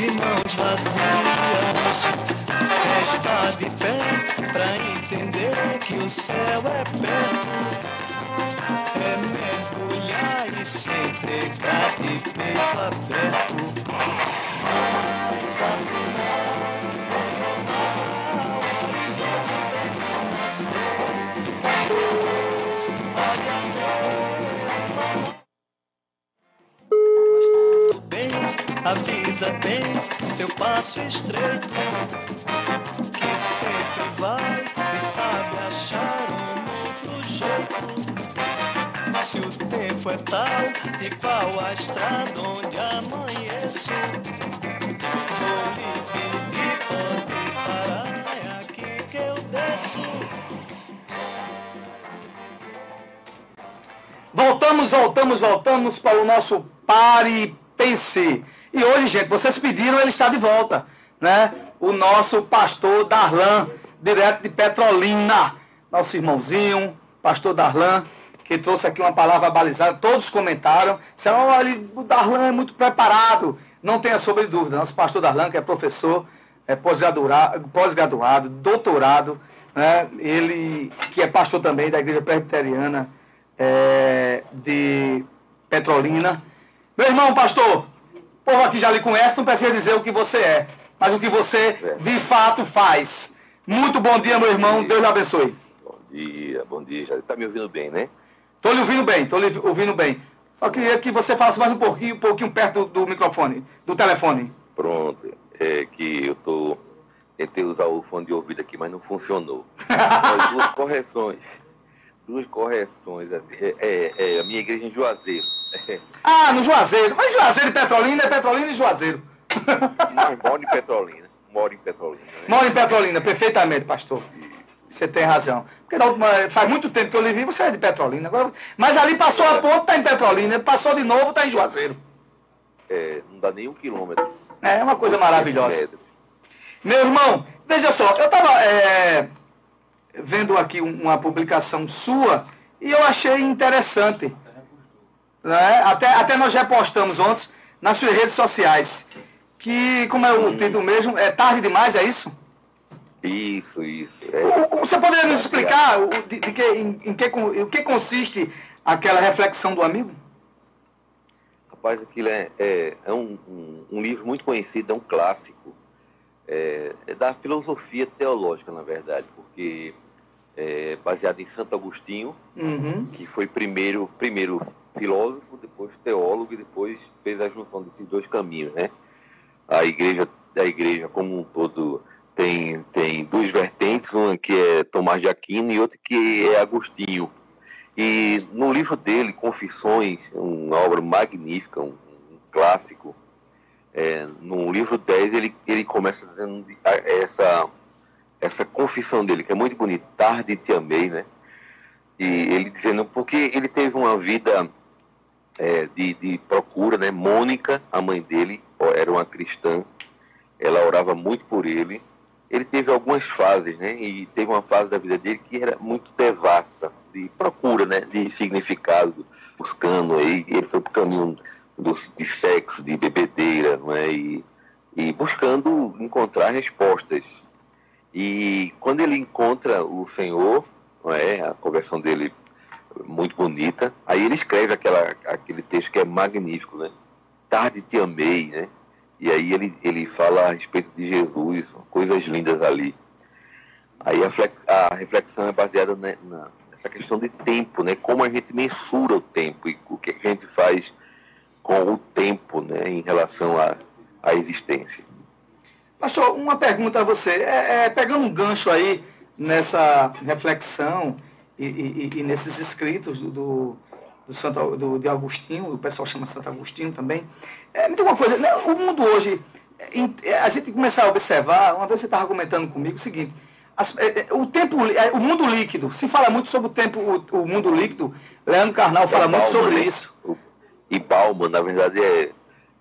De mãos vazias. Estar de pé pra entender que o céu é perto. É mergulhar e se entregar de peito aberto. Seu passo estreito. Que sempre vai e sabe achar um outro jeito. Se o tempo é tal e qual a estrada onde amanheço. Vou lhe pedir, pode parar, é aqui que eu desço. Voltamos, voltamos, voltamos para o nosso Pare Pense. E hoje, gente, vocês pediram, ele está de volta, né? O nosso pastor Darlan, direto de Petrolina. Nosso irmãozinho, pastor Darlan, que trouxe aqui uma palavra balizada. Todos comentaram. Disseram, olha, o Darlan é muito preparado. Não tenha sobre dúvida. Nosso pastor Darlan, que é professor, é pós-graduado, pós-graduado, doutorado, né? Ele que é pastor também da Igreja Presbiteriana é, de Petrolina. Meu irmão, pastor, povo aqui já lhe conhece, não precisa dizer o que você é, mas o que você de fato faz. Muito bom dia, meu irmão. Deus lhe abençoe. Bom dia, bom dia. Já está me ouvindo bem, né? Estou lhe ouvindo bem, estou lhe ouvindo bem. Só queria que você falasse mais um pouquinho, um pouquinho perto do, do microfone, do telefone. Pronto. É que eu tô tentei usar o fone de ouvido aqui, mas não funcionou. Mas duas correções. Duas correções. Assim. É, é, é a minha igreja em Juazeiro. Ah, no Juazeiro. Mas Juazeiro e Petrolina é Petrolina e Juazeiro. Não, moro em Petrolina. Moro em Petrolina. Né? Moro em Petrolina, perfeitamente, pastor. Você tem razão. Porque última, faz muito tempo que eu lhe vi, você é de Petrolina. Agora, mas ali passou a ponte, está em Petrolina. Passou de novo, está em Juazeiro. É, não dá nem um quilômetro. É uma coisa maravilhosa. Meu irmão, veja só, eu estava vendo aqui um- uma publicação sua e eu achei interessante. Né? Até, até nós repostamos ontem nas suas redes sociais. Que, como é o título mesmo, é tarde demais, é isso? Isso, isso. é. Você poderia nos explicar o, de, de que, em, em que, o que consiste aquela reflexão do amigo? Rapaz, aquilo é, é, é um, um, um livro muito conhecido, é um clássico. É, é da filosofia teológica, na verdade, porque é baseado em Santo Agostinho, Uhum. que foi primeiro, primeiro filósofo, depois teólogo e depois fez a junção desses dois caminhos, né? A igreja, a igreja como um todo tem, tem duas vertentes, uma que é Tomás de Aquino e outra que é Agostinho. E no livro dele, Confissões, uma obra magnífica, um, um clássico, é, no livro 10 ele, ele começa dizendo essa, essa confissão dele, que é muito bonita, Tarde te amei, né? E ele dizendo, porque ele teve uma vida é, de, de procura, né? Mônica, a mãe dele, era uma cristã, ela orava muito por ele. Ele teve algumas fases, né? E teve uma fase da vida dele que era muito devassa, de procura, né? De significado, buscando aí. Ele foi pro caminho do, de sexo, de bebedeira, não é? E, e buscando encontrar respostas. E quando ele encontra o Senhor, é? A conversão dele muito bonita. Aí ele escreve aquela, aquele texto que é magnífico, né? Tarde te amei, né? E aí ele, ele fala a respeito de Jesus, coisas lindas ali. Aí a, flex- a reflexão é baseada na, nessa questão de tempo, né? Como a gente mensura o tempo e o que a gente faz com o tempo, né? Em relação à, à existência. Pastor, uma pergunta a você. É, é, pegando um gancho aí nessa reflexão e, e- e- nesses escritos do, do, do, Santo, do, de Agostinho, o pessoal chama Santo Agostinho também. É, me diga uma coisa, né, o mundo hoje, em- é, a gente começar a observar, uma vez você estava comentando comigo o seguinte, as- é, é, o tempo, é, o mundo líquido, se fala muito sobre o tempo, o, o mundo líquido, Leandro Carnal fala É muito sobre isso. E Bauman, na verdade, é,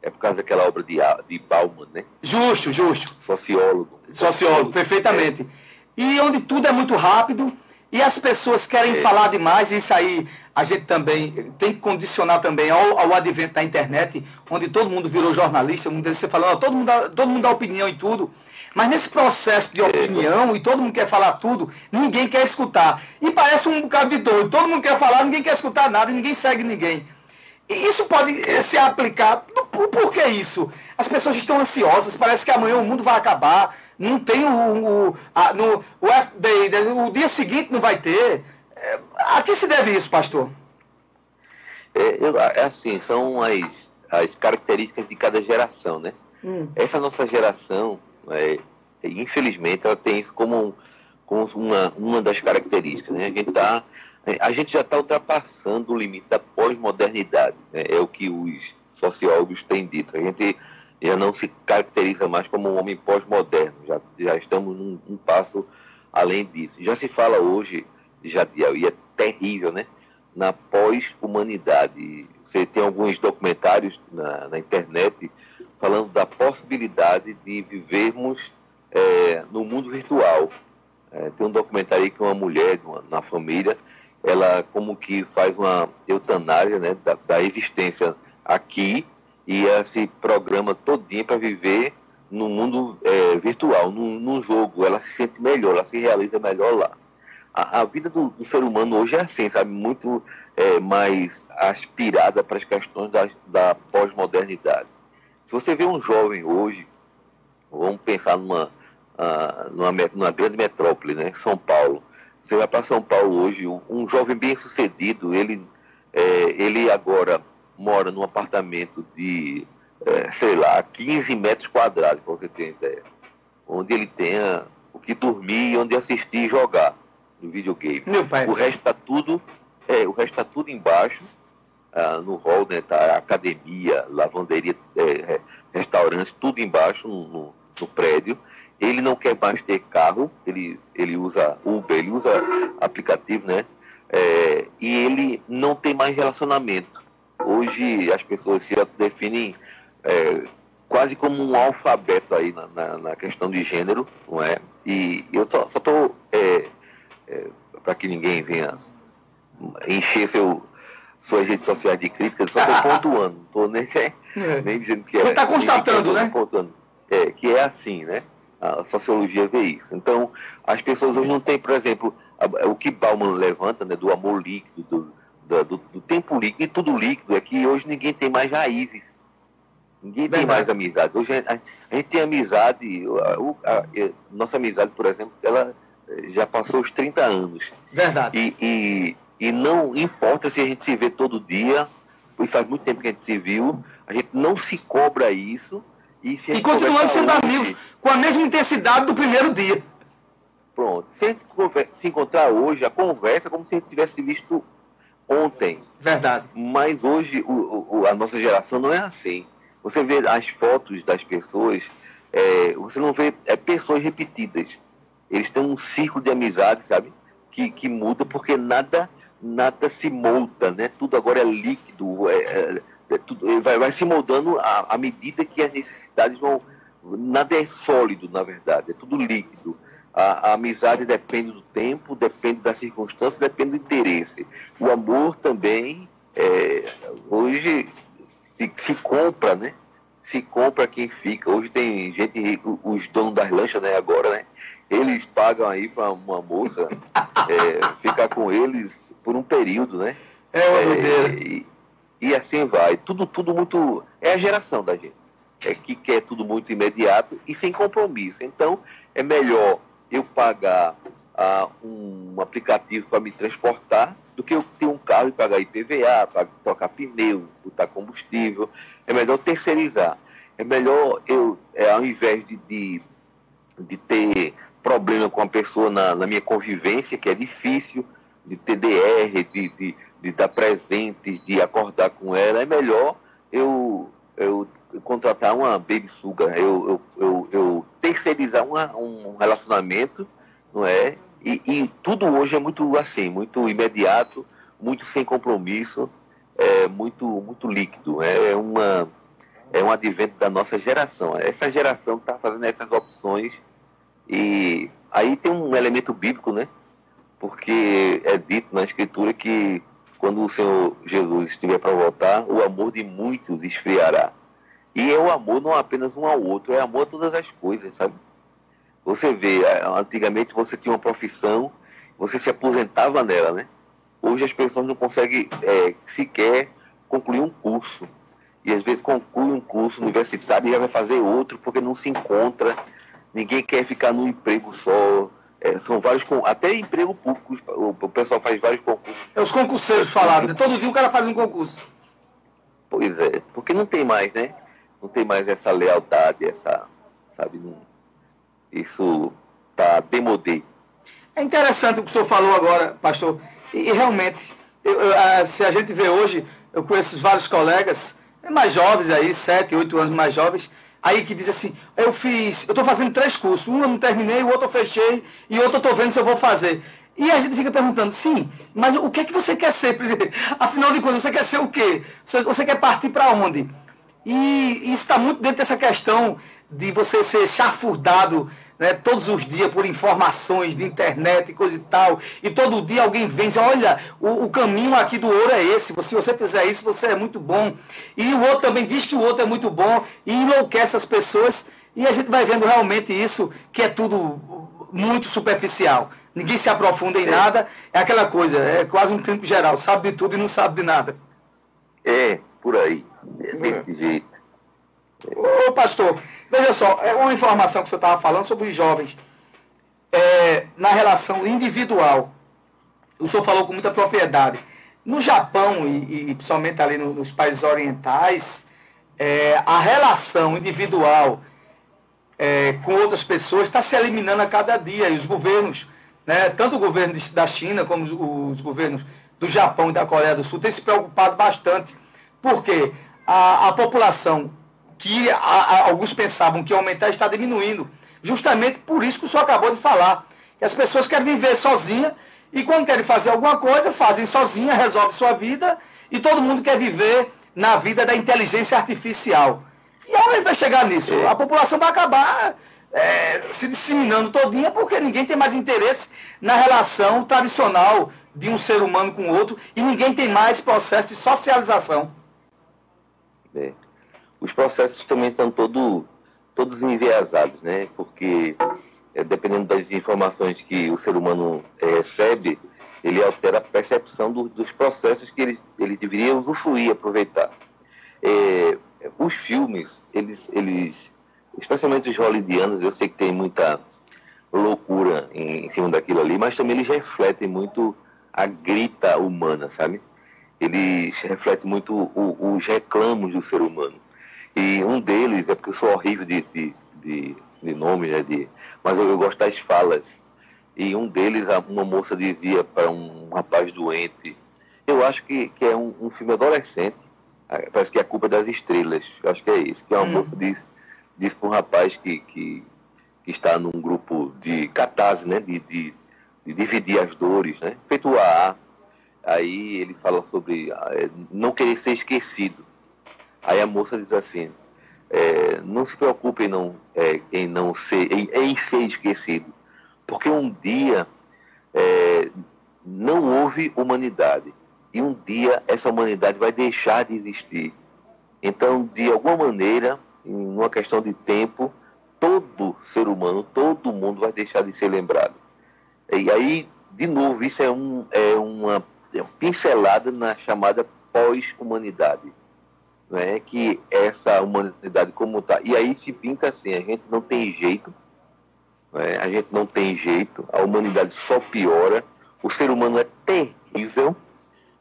é por causa daquela obra de, de Bauman, né? Justo, justo. Sociólogo. Sociólogo, perfeitamente. E onde tudo é muito rápido e as pessoas querem É. falar demais, e isso aí a gente também tem que condicionar também ao, ao advento da internet, onde todo mundo virou jornalista, você falando, todo mundo, dá, todo mundo dá opinião e tudo. Mas nesse processo de opinião, e todo mundo quer falar tudo, ninguém quer escutar. E parece um bocado de doido. Todo mundo quer falar, ninguém quer escutar nada, e ninguém segue ninguém. E isso pode eh, se aplicar. Por, por que isso? As pessoas estão ansiosas, parece que amanhã o mundo vai acabar. Não tem o, o, a, no, o FBI, né, o dia seguinte não vai ter. Eh, A que se deve isso, pastor? É, eu- é assim, são as, as características de cada geração, né? Essa nossa geração, é, infelizmente, ela tem isso como, como uma, uma das características. Né? A, gente tá, a gente já está ultrapassando o limite da pós-modernidade. né? É o que os sociólogos têm dito. A gente já não se caracteriza mais como um homem pós-moderno. Já, já estamos num, um passo além disso. Já se fala hoje, Jadiel, e é terrível, né? Na pós-humanidade. Você tem alguns documentários na, na internet falando da possibilidade de vivermos é, no mundo virtual. É, tem um documentário aí que uma mulher uma, na família, ela como que faz uma eutanásia né, da, da existência aqui e ela se programa todinha para viver no mundo é, virtual, num, jogo. Ela se sente melhor, ela se realiza melhor lá. A, a vida do, do ser humano hoje é assim, sabe? Muito é, mais aspirada para as questões da, da pós-modernidade. Se você vê um jovem hoje, vamos pensar numa, ah, numa, numa grande metrópole, né? São Paulo. Você vai para São Paulo hoje, um, jovem bem sucedido, ele, é, ele agora mora num apartamento de, é, sei lá, 15 metros quadrados, para você ter ideia. Onde ele tenha o que dormir e onde assistir e jogar no videogame. Meu pai. O resto está tudo, é, o resto tá tudo embaixo. Ah, no hall, né, tá academia, lavanderia, é, re- restaurantes, tudo embaixo no, no- no prédio. Ele não quer mais ter carro, ele, ele usa Uber, ele usa aplicativo, né? É, e ele não tem mais relacionamento. Hoje as pessoas se definem é, quase como um alfabeto aí na, na, na, questão de gênero, não é? E eu só estou, é, é, para que ninguém venha encher seu, suas redes sociais de críticas, só estou pontuando, não estou nem, nem dizendo que é. Você está constatando, né? Pontuando, é, que é assim, né? A sociologia vê isso. Então, as pessoas hoje não têm, por exemplo, a, o que Bauman levanta, né, do amor líquido, do, do, do, tempo líquido, e tudo líquido, é que hoje ninguém tem mais raízes Ninguém tem mais amizade. Hoje a, a, gente tem amizade, a, a, nossa amizade, por exemplo, ela eh, já passou os 30 anos. Verdade. E, e, e não importa se a gente se vê todo dia, pois faz muito tempo que a gente se viu, a gente não se cobra isso. E, e continuamos sendo hoje, amigos com a mesma intensidade do primeiro dia. Pronto. Se a gente se encontrar hoje, a conversa é como se a gente tivesse visto ontem. Verdade. Mas hoje o, o, a nossa geração não é assim. Você vê as fotos das pessoas, é, você não vê é, pessoas repetidas. Eles têm um círculo de amizade, sabe? Que, que muda porque nada nada se molda, né? Tudo agora é líquido, é, é, é tudo, vai, vai se moldando à, à medida que as necessidades vão. Nada é sólido, na verdade, é tudo líquido. A, a, amizade depende do tempo, depende da circunstância, depende do interesse. O amor também, é, hoje, se, se compra, né? Se compra quem fica. Hoje tem gente, os donos das lanchas, né, agora, né? Eles pagam aí para uma moça é, ficar com eles por um período, né? É é, e, e assim vai. Tudo, tudo muito. É a geração da gente. É que quer tudo muito imediato e sem compromisso. Então, é melhor eu pagar uh, um aplicativo para me transportar do que eu ter um carro e pagar IPVA, para trocar pneu, botar combustível. É melhor terceirizar. É melhor eu, é, ao invés de, de, de ter problema com a pessoa na, na, minha convivência, que é difícil, de ter DR, de, de, de dar presentes, de acordar com ela, é melhor eu, eu contratar uma baby sugar, eu, eu, eu, eu terceirizar uma, um relacionamento, não é? E, e, tudo hoje é muito assim, muito imediato, muito sem compromisso, é muito, muito líquido. É, é uma é um advento da nossa geração. Essa geração está fazendo essas opções e aí tem um elemento bíblico, né? Porque é dito na Escritura que quando o Senhor Jesus estiver para voltar, o amor de muitos esfriará. E é o amor não apenas um ao outro, é amor a todas as coisas, sabe? Você vê, é, antigamente você tinha uma profissão, você se aposentava nela, né? Hoje as pessoas não conseguem é, sequer concluir um curso. E às vezes conclui um curso universitário e já vai fazer outro porque não se encontra. Ninguém quer ficar num emprego só. É, são vários, até emprego público, o pessoal faz vários concursos. É os concurseiros falaram, né? todo dia o cara faz um concurso. Pois é, porque não tem mais, né? Não tem mais essa lealdade, essa, sabe, não, isso está demodé. É interessante o que o senhor falou agora, pastor. E, e realmente, eu, eu, se a gente vê hoje, eu conheço vários colegas mais jovens aí, sete, oito anos mais jovens, aí que diz assim, eu fiz, eu estou fazendo três cursos, um eu não terminei, o outro eu fechei, e outro eu estou vendo se eu vou fazer. E a gente fica perguntando, sim, mas o que é que você quer ser, presidente? Afinal de contas, você quer ser o quê? Você quer partir para onde? E isso está muito dentro dessa questão de você ser chafurdado né, todos os dias por informações de internet e coisa e tal, e todo dia alguém vem e diz, olha, o, o, caminho aqui do ouro é esse, se você fizer isso, você é muito bom. E o outro também diz que o outro é muito bom e enlouquece as pessoas, e a gente vai vendo realmente isso, que é tudo muito superficial. Ninguém se aprofunda em é. nada, é aquela coisa, é quase um clínico geral, sabe de tudo e não sabe de nada. É, por aí, é desse é. jeito. Ô pastor, Veja só, é uma informação que você estava falando sobre os jovens. É, na relação individual, o senhor falou com muita propriedade. No Japão, e, e principalmente ali no, nos países orientais, é, a relação individual é, com outras pessoas está se eliminando a cada dia. E os governos, né, tanto o governo da China como os, os governos do Japão e da Coreia do Sul, têm se preocupado bastante. Porque a, a população que a, a, alguns pensavam que aumentar está diminuindo. justamente por isso que o senhor acabou de falar. Que as pessoas querem viver sozinha e quando querem fazer alguma coisa, fazem sozinha, resolvem sua vida e todo mundo quer viver na vida da inteligência artificial. E onde vai chegar nisso? A população vai acabar é, se disseminando todinha porque ninguém tem mais interesse na relação tradicional de um ser humano com o outro e ninguém tem mais processo de socialização. É. Os processos também são todo, todos enviesados, né? Porque é, dependendo das informações que o ser humano é, recebe, ele altera a percepção do, dos processos que ele, ele deveria usufruir, aproveitar. É, os filmes, eles, eles, especialmente os hollywoodianos, eu sei que tem muita loucura em, em cima daquilo ali, mas também eles refletem muito a grita humana, sabe? Eles refletem muito o, os reclamos do ser humano. E um deles, é porque eu sou horrível de, de, de, de nome, né, de, mas eu, eu gosto das falas. E um deles, uma moça dizia para um rapaz doente, eu acho que, que é um, um filme adolescente, parece que é a culpa das estrelas, eu acho que é isso, que uma hum. moça diz, diz para um rapaz que, que, que, está num grupo de catarse, né, de, de, de dividir as dores, né, feito o AA, aí ele fala sobre é, não querer ser esquecido. Aí a moça diz assim, é, não se preocupe em não, é, em não ser, em, em, ser esquecido, porque um dia é, não houve humanidade e um dia essa humanidade vai deixar de existir. Então, de alguma maneira, em uma questão de tempo, todo ser humano, todo mundo vai deixar de ser lembrado. E aí, de novo, isso é, um, é uma, é pincelada na chamada pós-humanidade né, que essa humanidade como está. E aí se pinta assim, a gente não tem jeito, né, a gente não tem jeito, a humanidade só piora, o ser humano é terrível,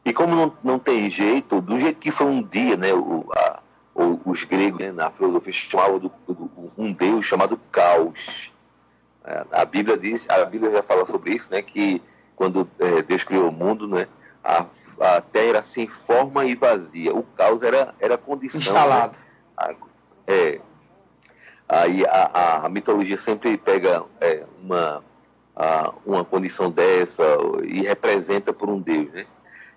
e como não, não tem jeito, do jeito que foi um dia, né, o, a, o, os gregos né, na filosofia chamavam do, do, um Deus chamado caos. É, a Bíblia diz, a Bíblia já fala sobre isso, né, que quando é, Deus criou o mundo, né, a a terra era sem forma e vazia. O caos era, era condição. Né? Instalado. Né? É. Aí a, a, mitologia sempre pega é, uma, a, uma condição dessa e representa por um Deus, né?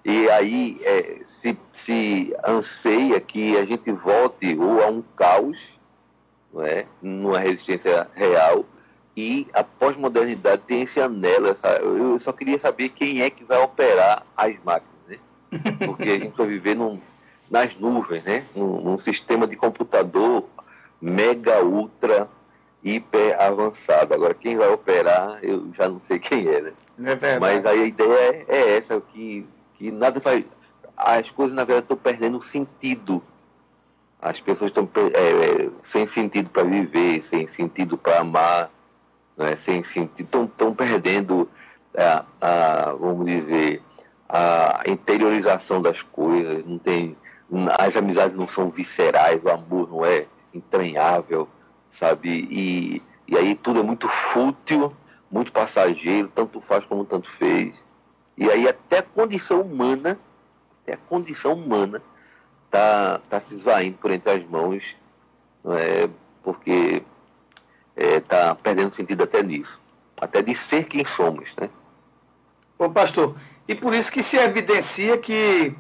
E aí é, se, se anseia que a gente volte ou a um caos, não é? numa resistência real, e a pós-modernidade tem esse anelo. Essa, eu só queria saber quem é que vai operar as máquinas porque a gente vai viver num, nas nuvens, né? Num, num, sistema de computador mega, ultra, hiper avançado. Agora, quem vai operar, eu já não sei quem é, né? É Mas aí a ideia é, é essa, que, que nada faz... As coisas, na verdade, estão perdendo sentido. As pessoas estão é, sem sentido para viver, sem sentido para amar, né? sem sentido, estão perdendo, a, a, vamos dizer, a interiorização das coisas, não tem, as amizades não são viscerais, o amor não é entranhável, sabe? E, e aí tudo é muito fútil, muito passageiro, tanto faz como tanto fez. E aí até a condição humana, até a condição humana tá, tá se esvaindo por entre as mãos, não é? porque é, tá perdendo sentido até nisso, até de ser quem somos, né? Ô pastor, e por isso que se evidencia que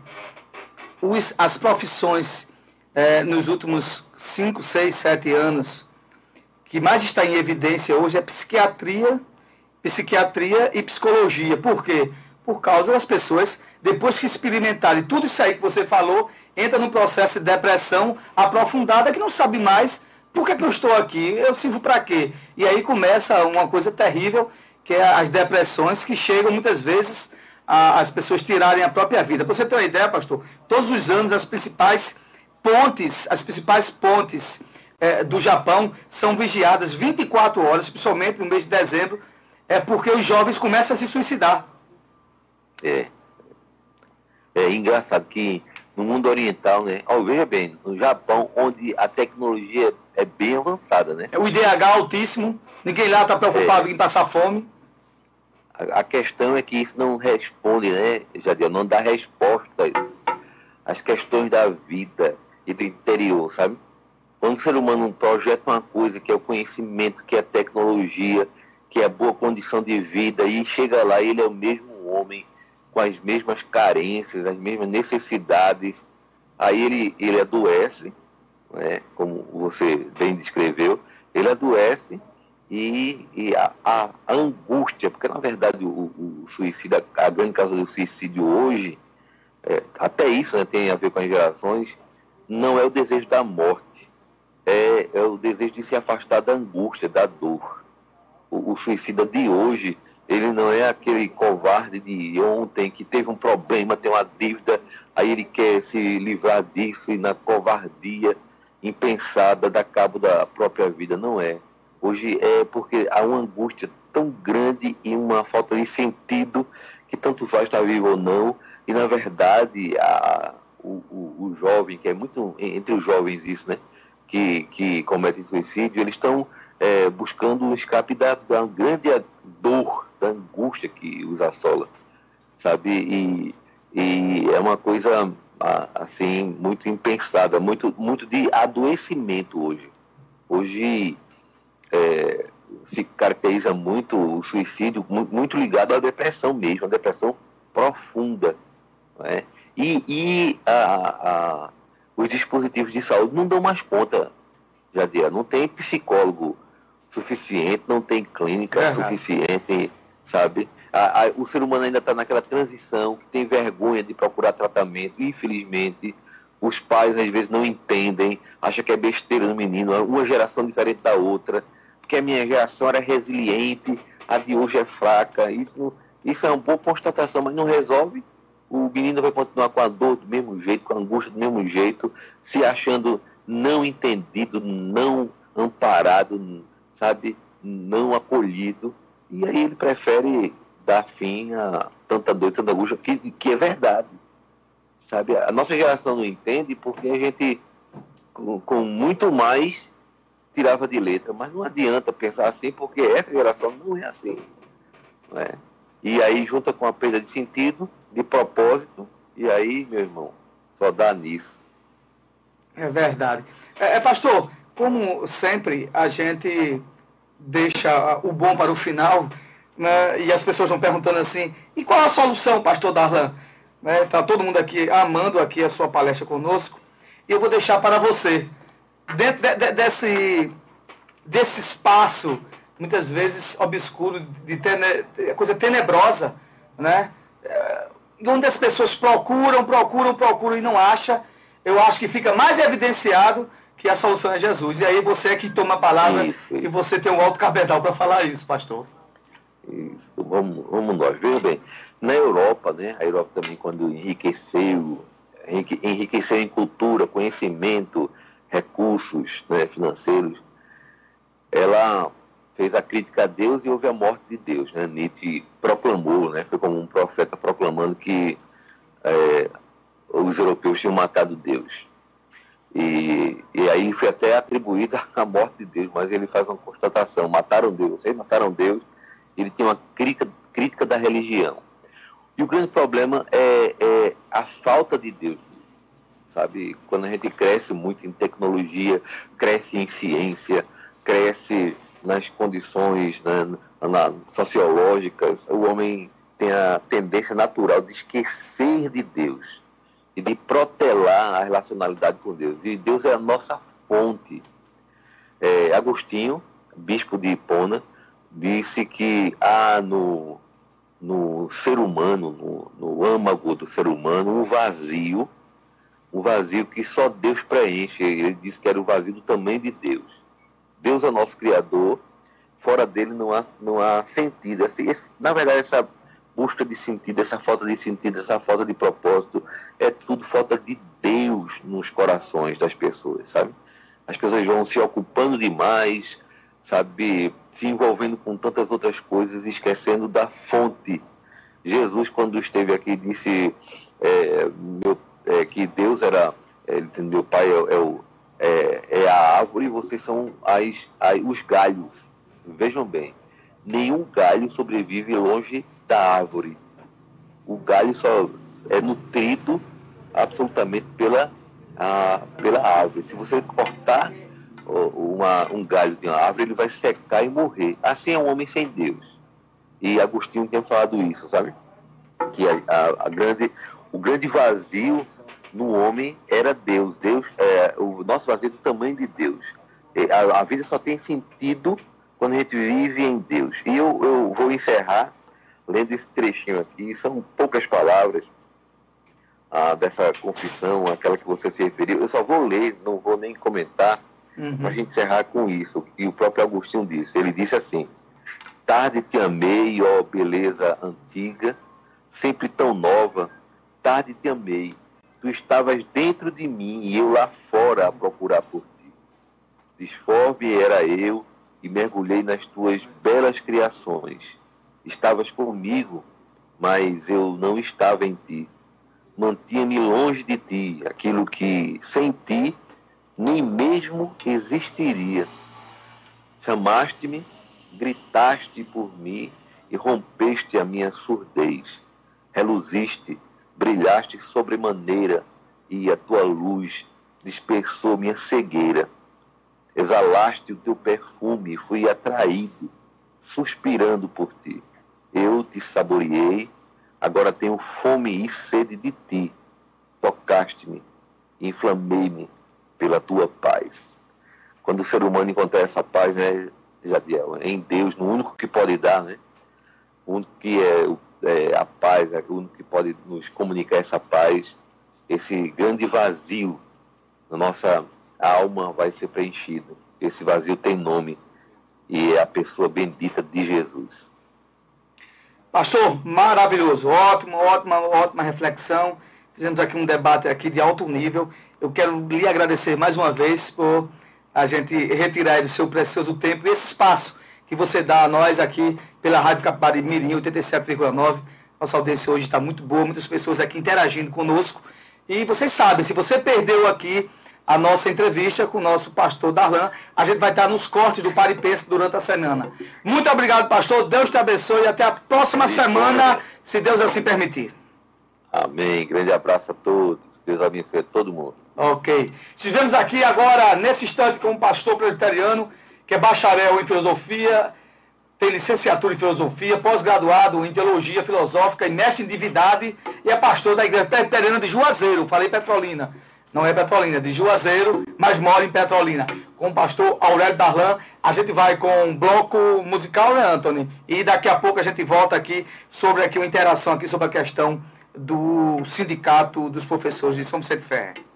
os, as profissões é, nos últimos 5, 6, 7 anos que mais está em evidência hoje é psiquiatria, psiquiatria e psicologia. Por quê? Por causa das pessoas, depois que experimentarem tudo isso aí que você falou, entra num processo de depressão aprofundada que não sabe mais por que, que eu estou aqui, eu sirvo para quê? E aí começa uma coisa terrível, que é as depressões que chegam muitas vezes a, as pessoas tirarem a própria vida. Para você ter uma ideia, pastor, todos os anos as principais pontes, as principais pontes é, do Japão são vigiadas 24 horas, principalmente no mês de dezembro, é porque os jovens começam a se suicidar. É. É engraçado que no mundo oriental, né? Oh, veja bem, no Japão, onde a tecnologia é bem avançada, né? É o IDH altíssimo, ninguém lá está preocupado é. em passar fome. A, questão é que isso não responde, né, Jadiel? Não dá respostas às questões da vida e do interior, sabe? Quando o ser humano projeta uma coisa que é o conhecimento, que é a tecnologia, que é a boa condição de vida, e chega lá e ele é o mesmo homem, com as mesmas carências, as mesmas necessidades, aí ele, ele adoece, né, como você bem descreveu, ele adoece e, e a, a, angústia, porque na verdade o, o, suicídio, a grande causa do suicídio hoje, é, até isso né, tem a ver com as gerações, não é o desejo da morte, é, é o desejo de se afastar da angústia, da dor. O, o suicida de hoje, ele não é aquele covarde de ontem que teve um problema, tem uma dívida, aí ele quer se livrar disso e na covardia impensada dá cabo da própria vida. Não é. Hoje é porque há uma angústia tão grande e uma falta de sentido que tanto faz estar vivo ou não. E na verdade, a, o, o, o jovem, que é muito entre os jovens isso, né? Que, que cometem suicídio, eles estão é, buscando um escape da, da grande dor, da angústia que os assola, sabe? E, e é uma coisa assim muito impensada, muito muito de adoecimento hoje. Hoje é, se caracteriza muito o suicídio muito ligado à depressão mesmo, a depressão profunda, né? E, e a, a, os dispositivos de saúde não dão mais conta, Jadir. Não tem psicólogo suficiente, não tem clínica é suficiente, sabe? A, a, o ser humano ainda está naquela transição que tem vergonha de procurar tratamento. Infelizmente, os pais às vezes não entendem, acham que é besteira no menino, uma geração diferente da outra, porque a minha geração era resiliente, a de hoje é fraca. Isso, isso é uma boa constatação, mas não resolve o menino vai continuar com a dor do mesmo jeito, com a angústia do mesmo jeito, se achando não entendido, não amparado, sabe, não acolhido. E aí ele prefere dar fim a tanta dor, tanta angústia, que, que é verdade. Sabe, a nossa geração não entende porque a gente, com, com muito mais, tirava de letra. Mas não adianta pensar assim, porque essa geração não é assim. Não é? E aí junta com a perda de sentido, de propósito, e aí, meu irmão, só dá nisso. É verdade. É, é, pastor, como sempre, a gente deixa o bom para o final, né, e as pessoas vão perguntando assim, e qual a solução, pastor Darlan? Está né, tá todo mundo aqui amando aqui a sua palestra conosco, e eu vou deixar para você, dentro de, de, desse, desse espaço, muitas vezes obscuro, de tene, coisa tenebrosa, né? É, onde as pessoas procuram, procuram, procuram e não acham, eu acho que fica mais evidenciado que a solução é Jesus. E aí você é que toma a palavra isso. e você tem um alto cabedal para falar isso, pastor. Isso, vamos, vamos nós. Veja bem, na Europa, né, a Europa também quando enriqueceu, enriqueceu em cultura, conhecimento, recursos né, financeiros, ela fez a crítica a Deus e houve a morte de Deus. Né? Nietzsche proclamou, né? foi como um profeta proclamando que é, os europeus tinham matado Deus. E, e aí foi até atribuída a morte de Deus, mas ele faz uma constatação: mataram Deus, vocês mataram Deus. Ele tem uma crítica, crítica da religião. E o grande problema é, é a falta de Deus. Sabe, quando a gente cresce muito em tecnologia, cresce em ciência, cresce nas condições né, na, sociológicas, o homem tem a tendência natural de esquecer de Deus e de protelar a relacionalidade com Deus. E Deus é a nossa fonte. É, Agostinho, bispo de Hipona, disse que há no, no ser humano, no, no âmago do ser humano, um vazio, um vazio que só Deus preenche. Ele disse que era o vazio do tamanho de Deus. Deus é nosso Criador, fora dele não há, não há sentido. Esse, esse, na verdade, essa busca de sentido, essa falta de sentido, essa falta de propósito, é tudo falta de Deus nos corações das pessoas, sabe? As pessoas vão se ocupando demais, sabe? Se envolvendo com tantas outras coisas, esquecendo da fonte. Jesus, quando esteve aqui, disse é, meu, é, que Deus era, é, meu pai é, é o é, é a árvore e vocês são as, as, os galhos. Vejam bem, nenhum galho sobrevive longe da árvore. O galho só é nutrido absolutamente pela, a, pela árvore. Se você cortar uma- um galho de uma árvore, ele vai secar e morrer. Assim é um homem sem Deus. E Agostinho tem falado isso, sabe? Que a, a- a grande, o grande vazio no homem era Deus. Deus é, o nosso vazio é do tamanho de Deus. A, a vida só tem sentido quando a gente vive em Deus. E eu, eu vou encerrar lendo esse trechinho aqui. São poucas palavras ah, dessa confissão, aquela que você se referiu. Eu só vou ler, não vou nem comentar, para a gente encerrar com isso. E o próprio Agostinho disse. Ele disse assim: Tarde te amei, ó beleza antiga, sempre tão nova. Tarde te amei. Tu estavas dentro de mim e eu lá fora a procurar por ti. Disforme era eu e mergulhei nas tuas belas criações. Estavas comigo, mas eu não estava em ti. Mantinha-me longe de ti, aquilo que sem ti nem mesmo existiria. Chamaste-me, gritaste por mim e rompeste a minha surdez. Reluziste, brilhaste sobremaneira e a tua luz dispersou minha cegueira. Exalaste o teu perfume e fui atraído, suspirando por ti. Eu te saboreei, agora tenho fome e sede de ti. Tocaste-me, inflamei-me pela tua paz. Quando o ser humano encontrar essa paz, né, Jadiel, em Deus, no único que pode dar, né? O único que é, é a paz, é o único que pode nos comunicar essa paz, esse grande vazio na nossa alma vai ser preenchido. Esse vazio tem nome e é a pessoa bendita de Jesus. Pastor, maravilhoso, ótimo, ótima, ótima reflexão. Fizemos aqui um debate aqui de alto nível. Eu quero lhe agradecer mais uma vez por a gente retirar do seu precioso tempo e esse espaço que você dá a nós aqui pela Rádio Capibari Mirim 87,9. Nossa audiência hoje está muito boa, muitas pessoas aqui interagindo conosco. E vocês sabem, se você perdeu aqui a nossa entrevista com o nosso pastor Darlan, a gente vai estar nos cortes do Paripense durante a semana. Muito obrigado, pastor. Deus te abençoe e até a próxima semana, se Deus assim permitir. Amém. Grande abraço a todos. Deus abençoe a todo mundo. Ok. Estivemos aqui agora, nesse instante, com um pastor presbiteriano, que é bacharel em filosofia, tem licenciatura em filosofia, pós-graduado em teologia filosófica e mestre em divindade, e é pastor da igreja presbiteriana de Juazeiro. Falei Petrolina. Não é Petrolina, é de Juazeiro, mas mora em Petrolina. Com o pastor Aurélio Darlan, a gente vai com um bloco musical, né, Anthony? E daqui a pouco a gente volta aqui sobre aqui uma interação aqui sobre a questão do sindicato dos professores de São Vicente Ferre.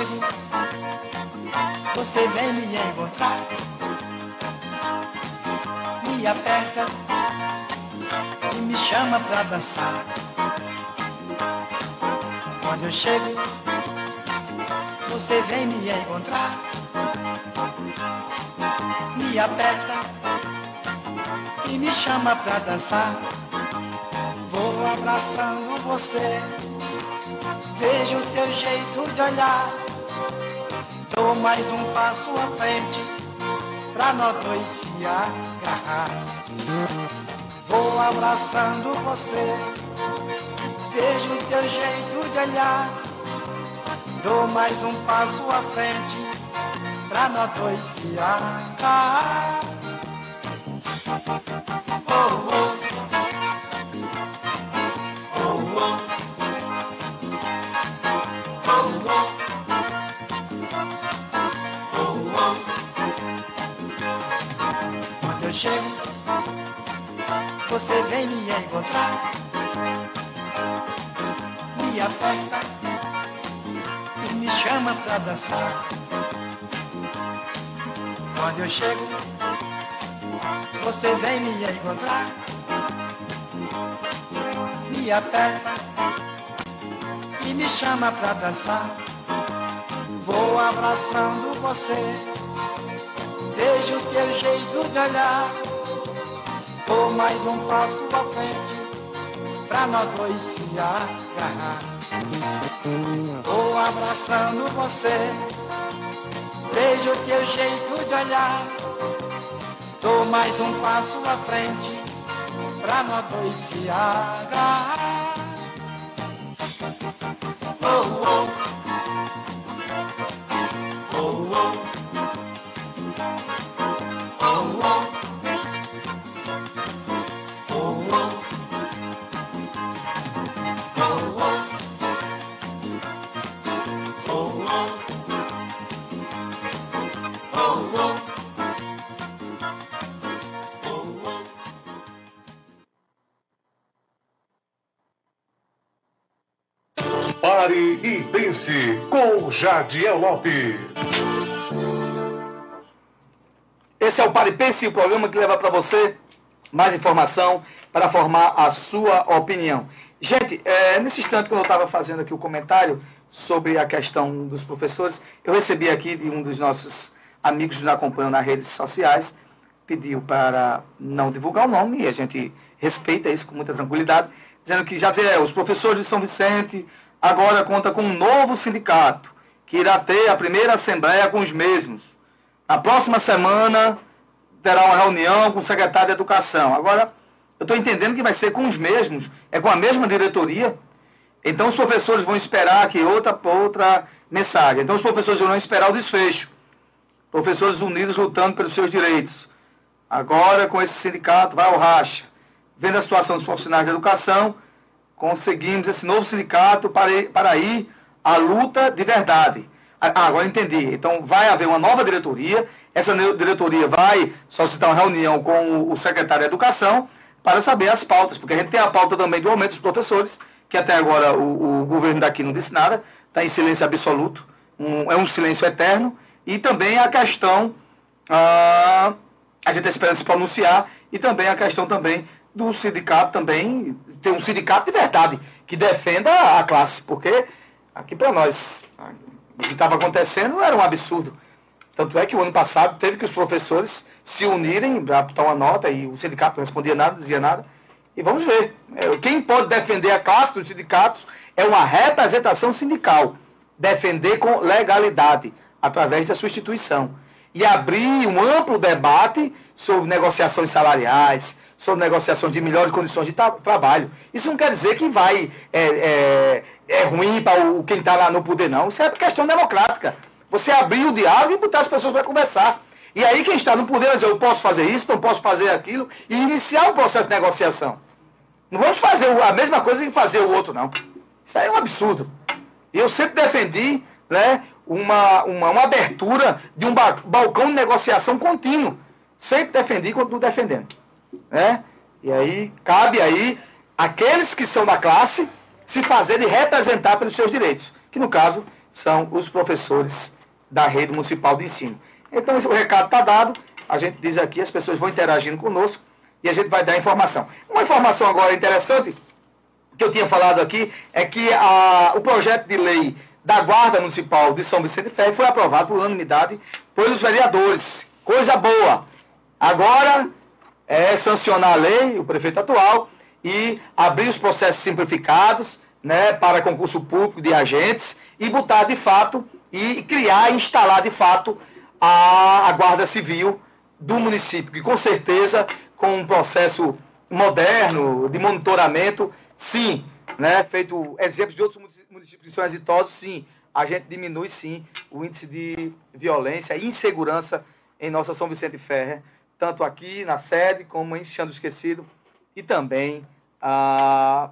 Chego, você vem me encontrar, me aperta e me chama pra dançar. Quando eu chego, você vem me encontrar, me aperta e me chama pra dançar. Vou abraçando você. Vejo o teu jeito de olhar. Dou mais um passo à frente pra nós dois se agarrar. Vou abraçando você. Vejo teu jeito de olhar. Dou mais um passo à frente pra nós dois se agarrar. Oh. Oh, chego, você vem me encontrar, me aperta e me chama pra dançar. Quando eu chego, você vem me encontrar, me aperta e me chama pra dançar. Vou abraçando você. Vejo teu jeito de olhar. Vou mais um passo à frente pra nós dois se agarrar. Vou abraçando você. Vejo teu jeito de olhar. Dou mais um passo à frente pra nós dois se agarrar. Oh. Oh, e pense com Jadiel Lopes. Esse é o Pare e Pense, o programa que leva para você mais informação para formar a sua opinião. Gente, é, nesse instante, quando eu estava fazendo aqui o comentário sobre a questão dos professores, eu recebi aqui de um dos nossos amigos que nos acompanham nas redes sociais, pediu para não divulgar o nome, e a gente respeita isso com muita tranquilidade, dizendo que já os professores de São Vicente agora conta com um novo sindicato, que irá ter a primeira assembleia com os mesmos. Na próxima semana terá uma reunião com o secretário de Educação. Agora, eu estou entendendo que vai ser com os mesmos, é com a mesma diretoria. Então os professores vão esperar aqui outra, outra mensagem. Então os professores vão esperar o desfecho. Professores unidos lutando pelos seus direitos. Agora, com esse sindicato, vai ao racha. Vendo a situação dos profissionais de educação, conseguimos esse novo sindicato para ir, para ir à luta de verdade. Ah, agora entendi. Então vai haver uma nova diretoria. Essa diretoria vai solicitar uma reunião com o secretário de Educação para saber as pautas, porque a gente tem a pauta também do aumento dos professores, que até agora o, o governo daqui não disse nada, está em silêncio absoluto, um, é um silêncio eterno, e também a questão, ah, a gente está esperando se pronunciar, e também a questão também do sindicato também, ter um sindicato de verdade, que defenda a classe, porque aqui para nós, o que estava acontecendo era um absurdo. Tanto é que o ano passado teve que os professores se unirem para botar uma nota e o sindicato não respondia nada, dizia nada. E vamos ver. É, quem pode defender a classe dos sindicatos é uma representação sindical. Defender com legalidade, através da sua instituição. E abrir um amplo debate sobre negociações salariais, sobre negociações de melhores condições de tra trabalho. Isso não quer dizer que vai é, é, é ruim para quem está lá no poder, não. Isso é questão democrática. Você abrir o diálogo e botar as pessoas para conversar. E aí quem está no poder vai dizer, eu posso fazer isso, não posso fazer aquilo, e iniciar um processo de negociação. Não vamos fazer a mesma coisa que fazer o outro, não. Isso aí é um absurdo. Eu sempre defendi né, uma, uma, uma abertura de um ba balcão de negociação contínuo. Sempre defendi e continuo defendendo. Né? E aí, cabe aí aqueles que são da classe se fazerem representar pelos seus direitos, que no caso são os professores da rede municipal de ensino. Então, o recado está dado, a gente diz aqui, as pessoas vão interagindo conosco e a gente vai dar informação. Uma informação agora interessante, que eu tinha falado aqui, é que a, o projeto de lei da Guarda Municipal de São Vicente Ferre foi aprovado por unanimidade pelos vereadores. Coisa boa. Agora é sancionar a lei, o prefeito atual, e abrir os processos simplificados né, para concurso público de agentes e botar de fato e criar, instalar de fato a, a Guarda Civil do município, que com certeza, com um processo moderno de monitoramento, sim, né, feito exemplos de outros municípios que são exitosos, sim, a gente diminui sim o índice de violência e insegurança em nossa São Vicente Ferre, tanto aqui na sede como em Xando Esquecido e também ah,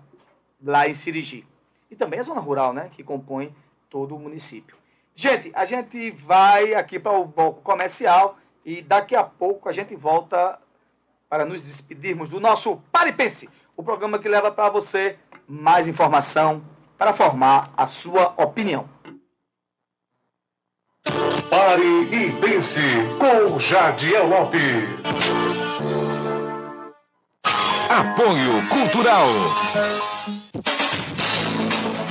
lá em Sirigi. E também a zona rural, né, que compõe todo o município. Gente, a gente vai aqui para o bloco comercial e daqui a pouco a gente volta para nos despedirmos do nosso Pare Pense, o programa que leva para você mais informação para formar a sua opinião. Pare e pense com Jadiel Lopes. Apoio Cultural.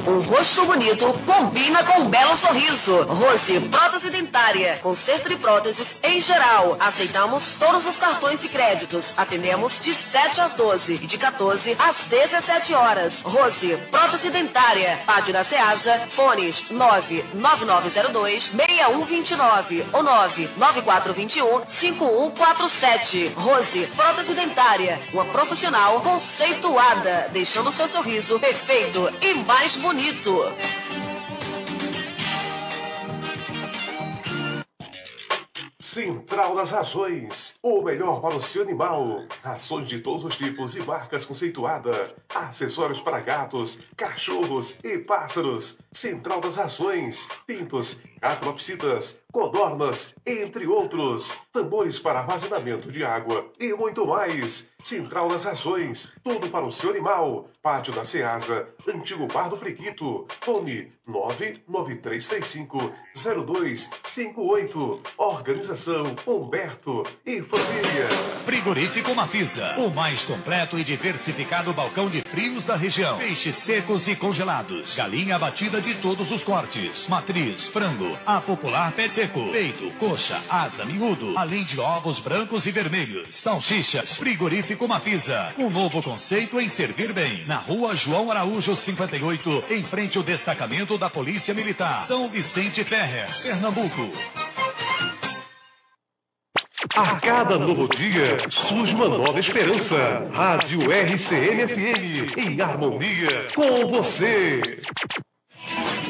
Um rosto bonito combina com um belo sorriso. Rose Prótese Dentária. Conserto de próteses em geral. Aceitamos todos os cartões e créditos. Atendemos de 7 às 12 e de 14 às 17 horas. Rose Prótese Dentária. Página Ceasa. Fones 99902 6129 ou 99421 5147. Rose Prótese Dentária. Uma profissional conceituada, deixando seu sorriso perfeito e mais bonito. Central das Rações, o melhor para o seu animal. Rações de todos os tipos e marcas conceituada. Acessórios para gatos, cachorros e pássaros. Central das Rações, pintos, acropsitas, codornas, entre outros. Tambores para armazenamento de água e muito mais. Central das Rações, tudo para o seu animal. Pátio da Ceasa, antigo Bar do Prequito. Fone 99335 0258. Organização Humberto e Família. Frigorífico Mafisa, o mais completo e diversificado balcão de frios da região. Peixes secos e congelados, galinha abatida de todos os cortes, matriz, frango, a popular pé seco, peito, coxa, asa, miúdo, além de ovos brancos e vermelhos, salsichas. Frigorífico Mafisa, um novo conceito em servir bem. Na rua João Araújo 58, em frente ao destacamento da Polícia Militar, São Vicente Ferrer, Pernambuco. A cada novo dia surge uma nova esperança. Rádio RCM-FM, em harmonia com você.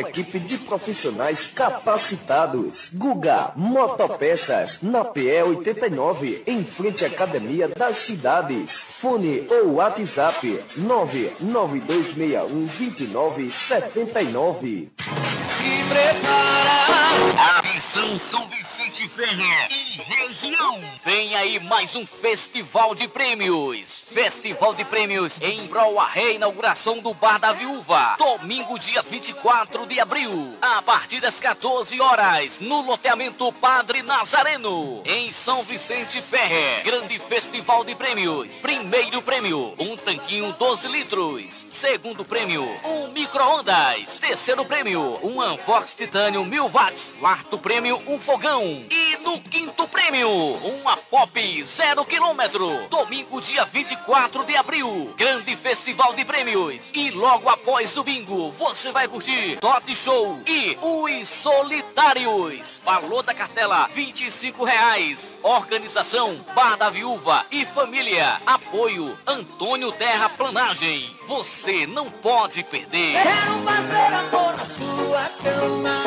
equipe de profissionais capacitados. Guga Motopeças, na PE 89, em frente à Academia das Cidades. Fone ou WhatsApp 992612979. Se prepara. Atenção São Vicente Ferrer e região. Vem aí mais um festival de prêmios. Festival de prêmios em prol à reinauguração do Bar da Viúva. Domingo, dia 24 de abril, a partir das 14 horas, no loteamento Padre Nazareno, em São Vicente Ferrer. Grande festival de prêmios. Primeiro prêmio, um tanquinho 12 litros. Segundo prêmio, um micro-ondas. Terceiro prêmio, um Anfox Titânio 1000 watts. Quarto prêmio, um fogão. E no quinto prêmio, uma Pop zero quilômetro. Domingo, dia 24 de abril. Grande festival de prêmios. E logo após o bingo, você vai curtir Tot Show e os Solitários. Valor da cartela, 25 reais. Organização Bar da Viúva e Família. Apoio Antônio Terra Planagem. Você não pode perder. Quero fazer amor na sua cama.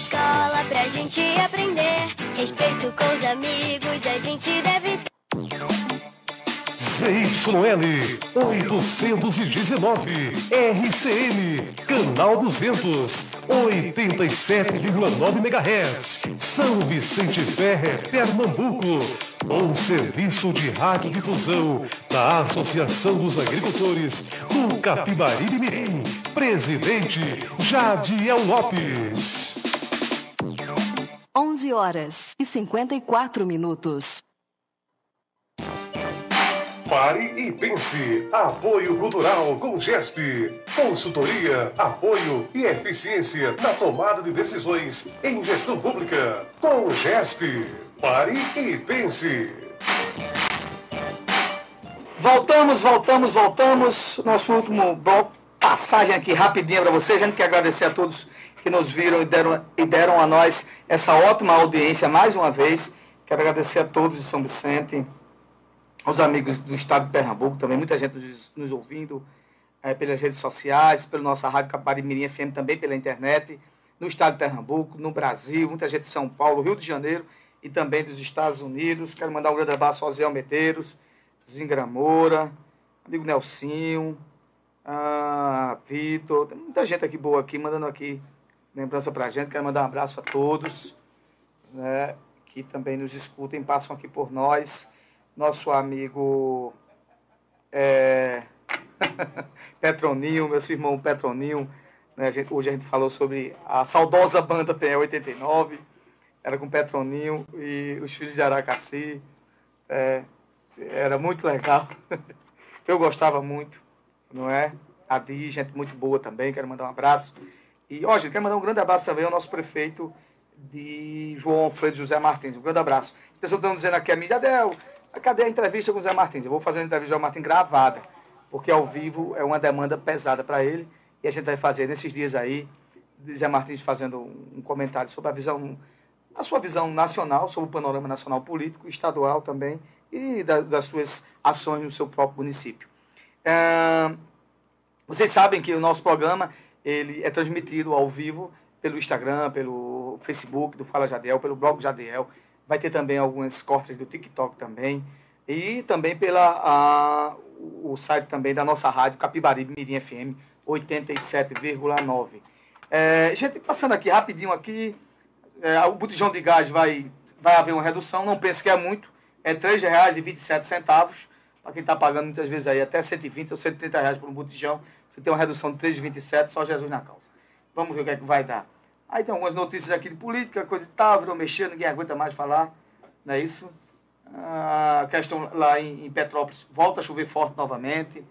Escola pra gente aprender. Respeito com os amigos, a gente deve. ZYL 819 RCN Canal 200 87,9 MHz São Vicente Ferre, Pernambuco Um serviço de radiodifusão da Associação dos Agricultores do Capibaribe Mirim. Presidente Jadiel Lopes. 11 horas e 54 minutos. Pare e pense. Apoio Cultural com GESP. Consultoria, apoio e eficiência na tomada de decisões em gestão pública. Com GESP. Pare e pense. Voltamos, voltamos, voltamos. Nosso último bloco, passagem aqui rapidinha para vocês. A gente quer agradecer a todos que nos viram e deram, e deram a nós essa ótima audiência mais uma vez. Quero agradecer a todos de São Vicente, aos amigos do estado de Pernambuco também, muita gente nos, nos ouvindo é, pelas redes sociais, pela nossa Rádio Capari Mirim FM, também pela internet, no estado de Pernambuco, no Brasil, muita gente de São Paulo, Rio de Janeiro e também dos Estados Unidos. Quero mandar um grande abraço ao Zé Zingra Moura, amigo Nelsinho, a Vitor, tem muita gente aqui boa aqui, mandando aqui lembrança pra gente. Quero mandar um abraço a todos, né, que também nos escutem, passam aqui por nós nosso amigo é, Petroninho, meu irmão Petroninho. Né, a gente, hoje a gente falou sobre a saudosa banda PE 89, era com Petroninho e os filhos de Aracati. É, era muito legal. Eu gostava muito, não é? A Di, gente muito boa também, quero mandar um abraço. E, ó, gente, quero mandar um grande abraço também ao nosso prefeito de João Alfredo José Martins. Um grande abraço. As pessoas estão dizendo aqui, a mídia, Adel, Cadê a entrevista com o Zé Martins? Eu vou fazer uma entrevista com o Zé Martins gravada, porque ao vivo é uma demanda pesada para ele. E a gente vai fazer nesses dias aí, Zé Martins fazendo um comentário sobre a visão, a sua visão nacional, sobre o panorama nacional político, estadual também, e da, das suas ações no seu próprio município. É, vocês sabem que o nosso programa ele é transmitido ao vivo pelo Instagram, pelo Facebook do Fala Jadiel, pelo blog Jadiel. Vai ter também algumas cortes do TikTok também. E também pela a, o site também da nossa rádio Capibaribe Mirim FM 87,9. É, gente, passando aqui rapidinho aqui, é, o botijão de gás vai, vai haver uma redução, não pense que é muito, é R$ 3,27 para quem está pagando muitas vezes aí até 120 ou 130 reais por um botijão, você tem uma redução de 3,27, só Jesus na causa. Vamos ver o que é que vai dar. Aí tem algumas notícias aqui de política, coisa e tal, virou mexer, ninguém aguenta mais falar, não é isso? A questão lá em, em Petrópolis, volta a chover forte novamente,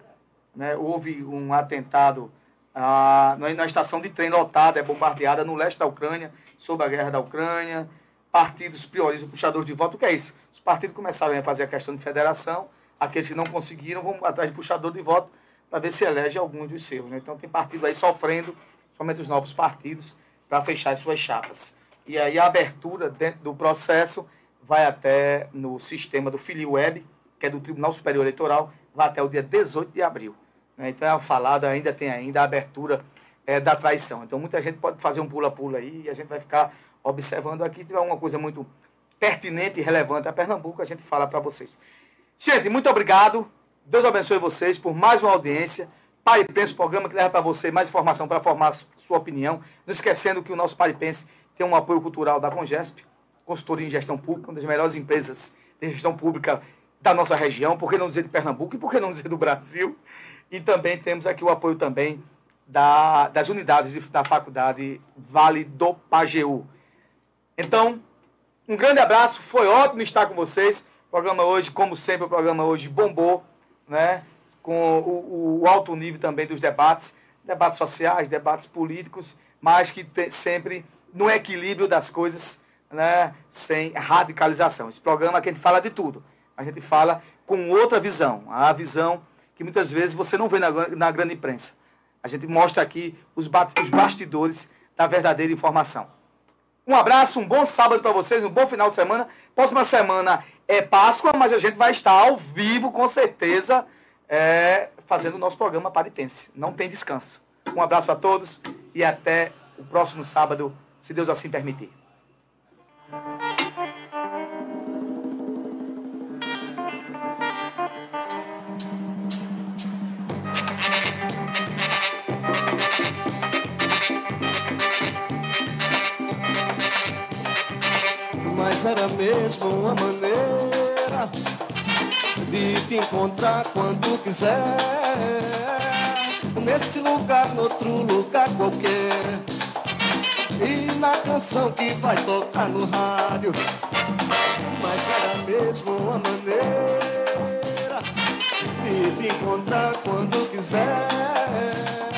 né? houve um atentado ah, na estação de trem lotada, é bombardeada no leste da Ucrânia, sob a guerra da Ucrânia, partidos priorizam puxadores de voto, o que é isso? Os partidos começaram a fazer a questão de federação, aqueles que não conseguiram vão atrás de puxador de voto para ver se elege alguns dos seus. Né? Então tem partido aí sofrendo, somente os novos partidos, para fechar as suas chapas. E aí a abertura dentro do processo vai até no sistema do FiliWeb, que é do Tribunal Superior Eleitoral, vai até o dia 18 de abril. Né? Então é falado, ainda tem ainda a abertura é, da traição. Então muita gente pode fazer um pula-pula aí e a gente vai ficar observando aqui. Se tiver uma coisa muito pertinente e relevante a Pernambuco, a gente fala para vocês. Gente, muito obrigado. Deus abençoe vocês por mais uma audiência. Pare Pense, programa que leva para você mais informação para formar sua opinião. Não esquecendo que o nosso Pare Pense tem um apoio cultural da Congesp, consultoria em gestão pública, uma das melhores empresas de gestão pública da nossa região, por que não dizer de Pernambuco e por que não dizer do Brasil. E também temos aqui o apoio também da, das unidades de, da faculdade Vale do Pajeú. Então, um grande abraço, foi ótimo estar com vocês. O programa hoje, como sempre, o programa hoje bombou, né? com o, o, alto nível também dos debates, debates sociais, debates políticos, mas que tem sempre no equilíbrio das coisas, né, sem radicalização. Esse programa que a gente fala de tudo, a gente fala com outra visão, a visão que muitas vezes você não vê na, na grande imprensa. A gente mostra aqui os, os bastidores da verdadeira informação. Um abraço, um bom sábado para vocês, um bom final de semana. Próxima semana é Páscoa, mas a gente vai estar ao vivo, com certeza é, fazendo o nosso programa Paripense. Não tem descanso. Um abraço a todos e até o próximo sábado, se Deus assim permitir. Mas era mesmo uma maneira de te encontrar quando quiser. Nesse lugar, noutro lugar qualquer. E na canção que vai tocar no rádio. Mas era mesmo uma maneira de te encontrar quando quiser.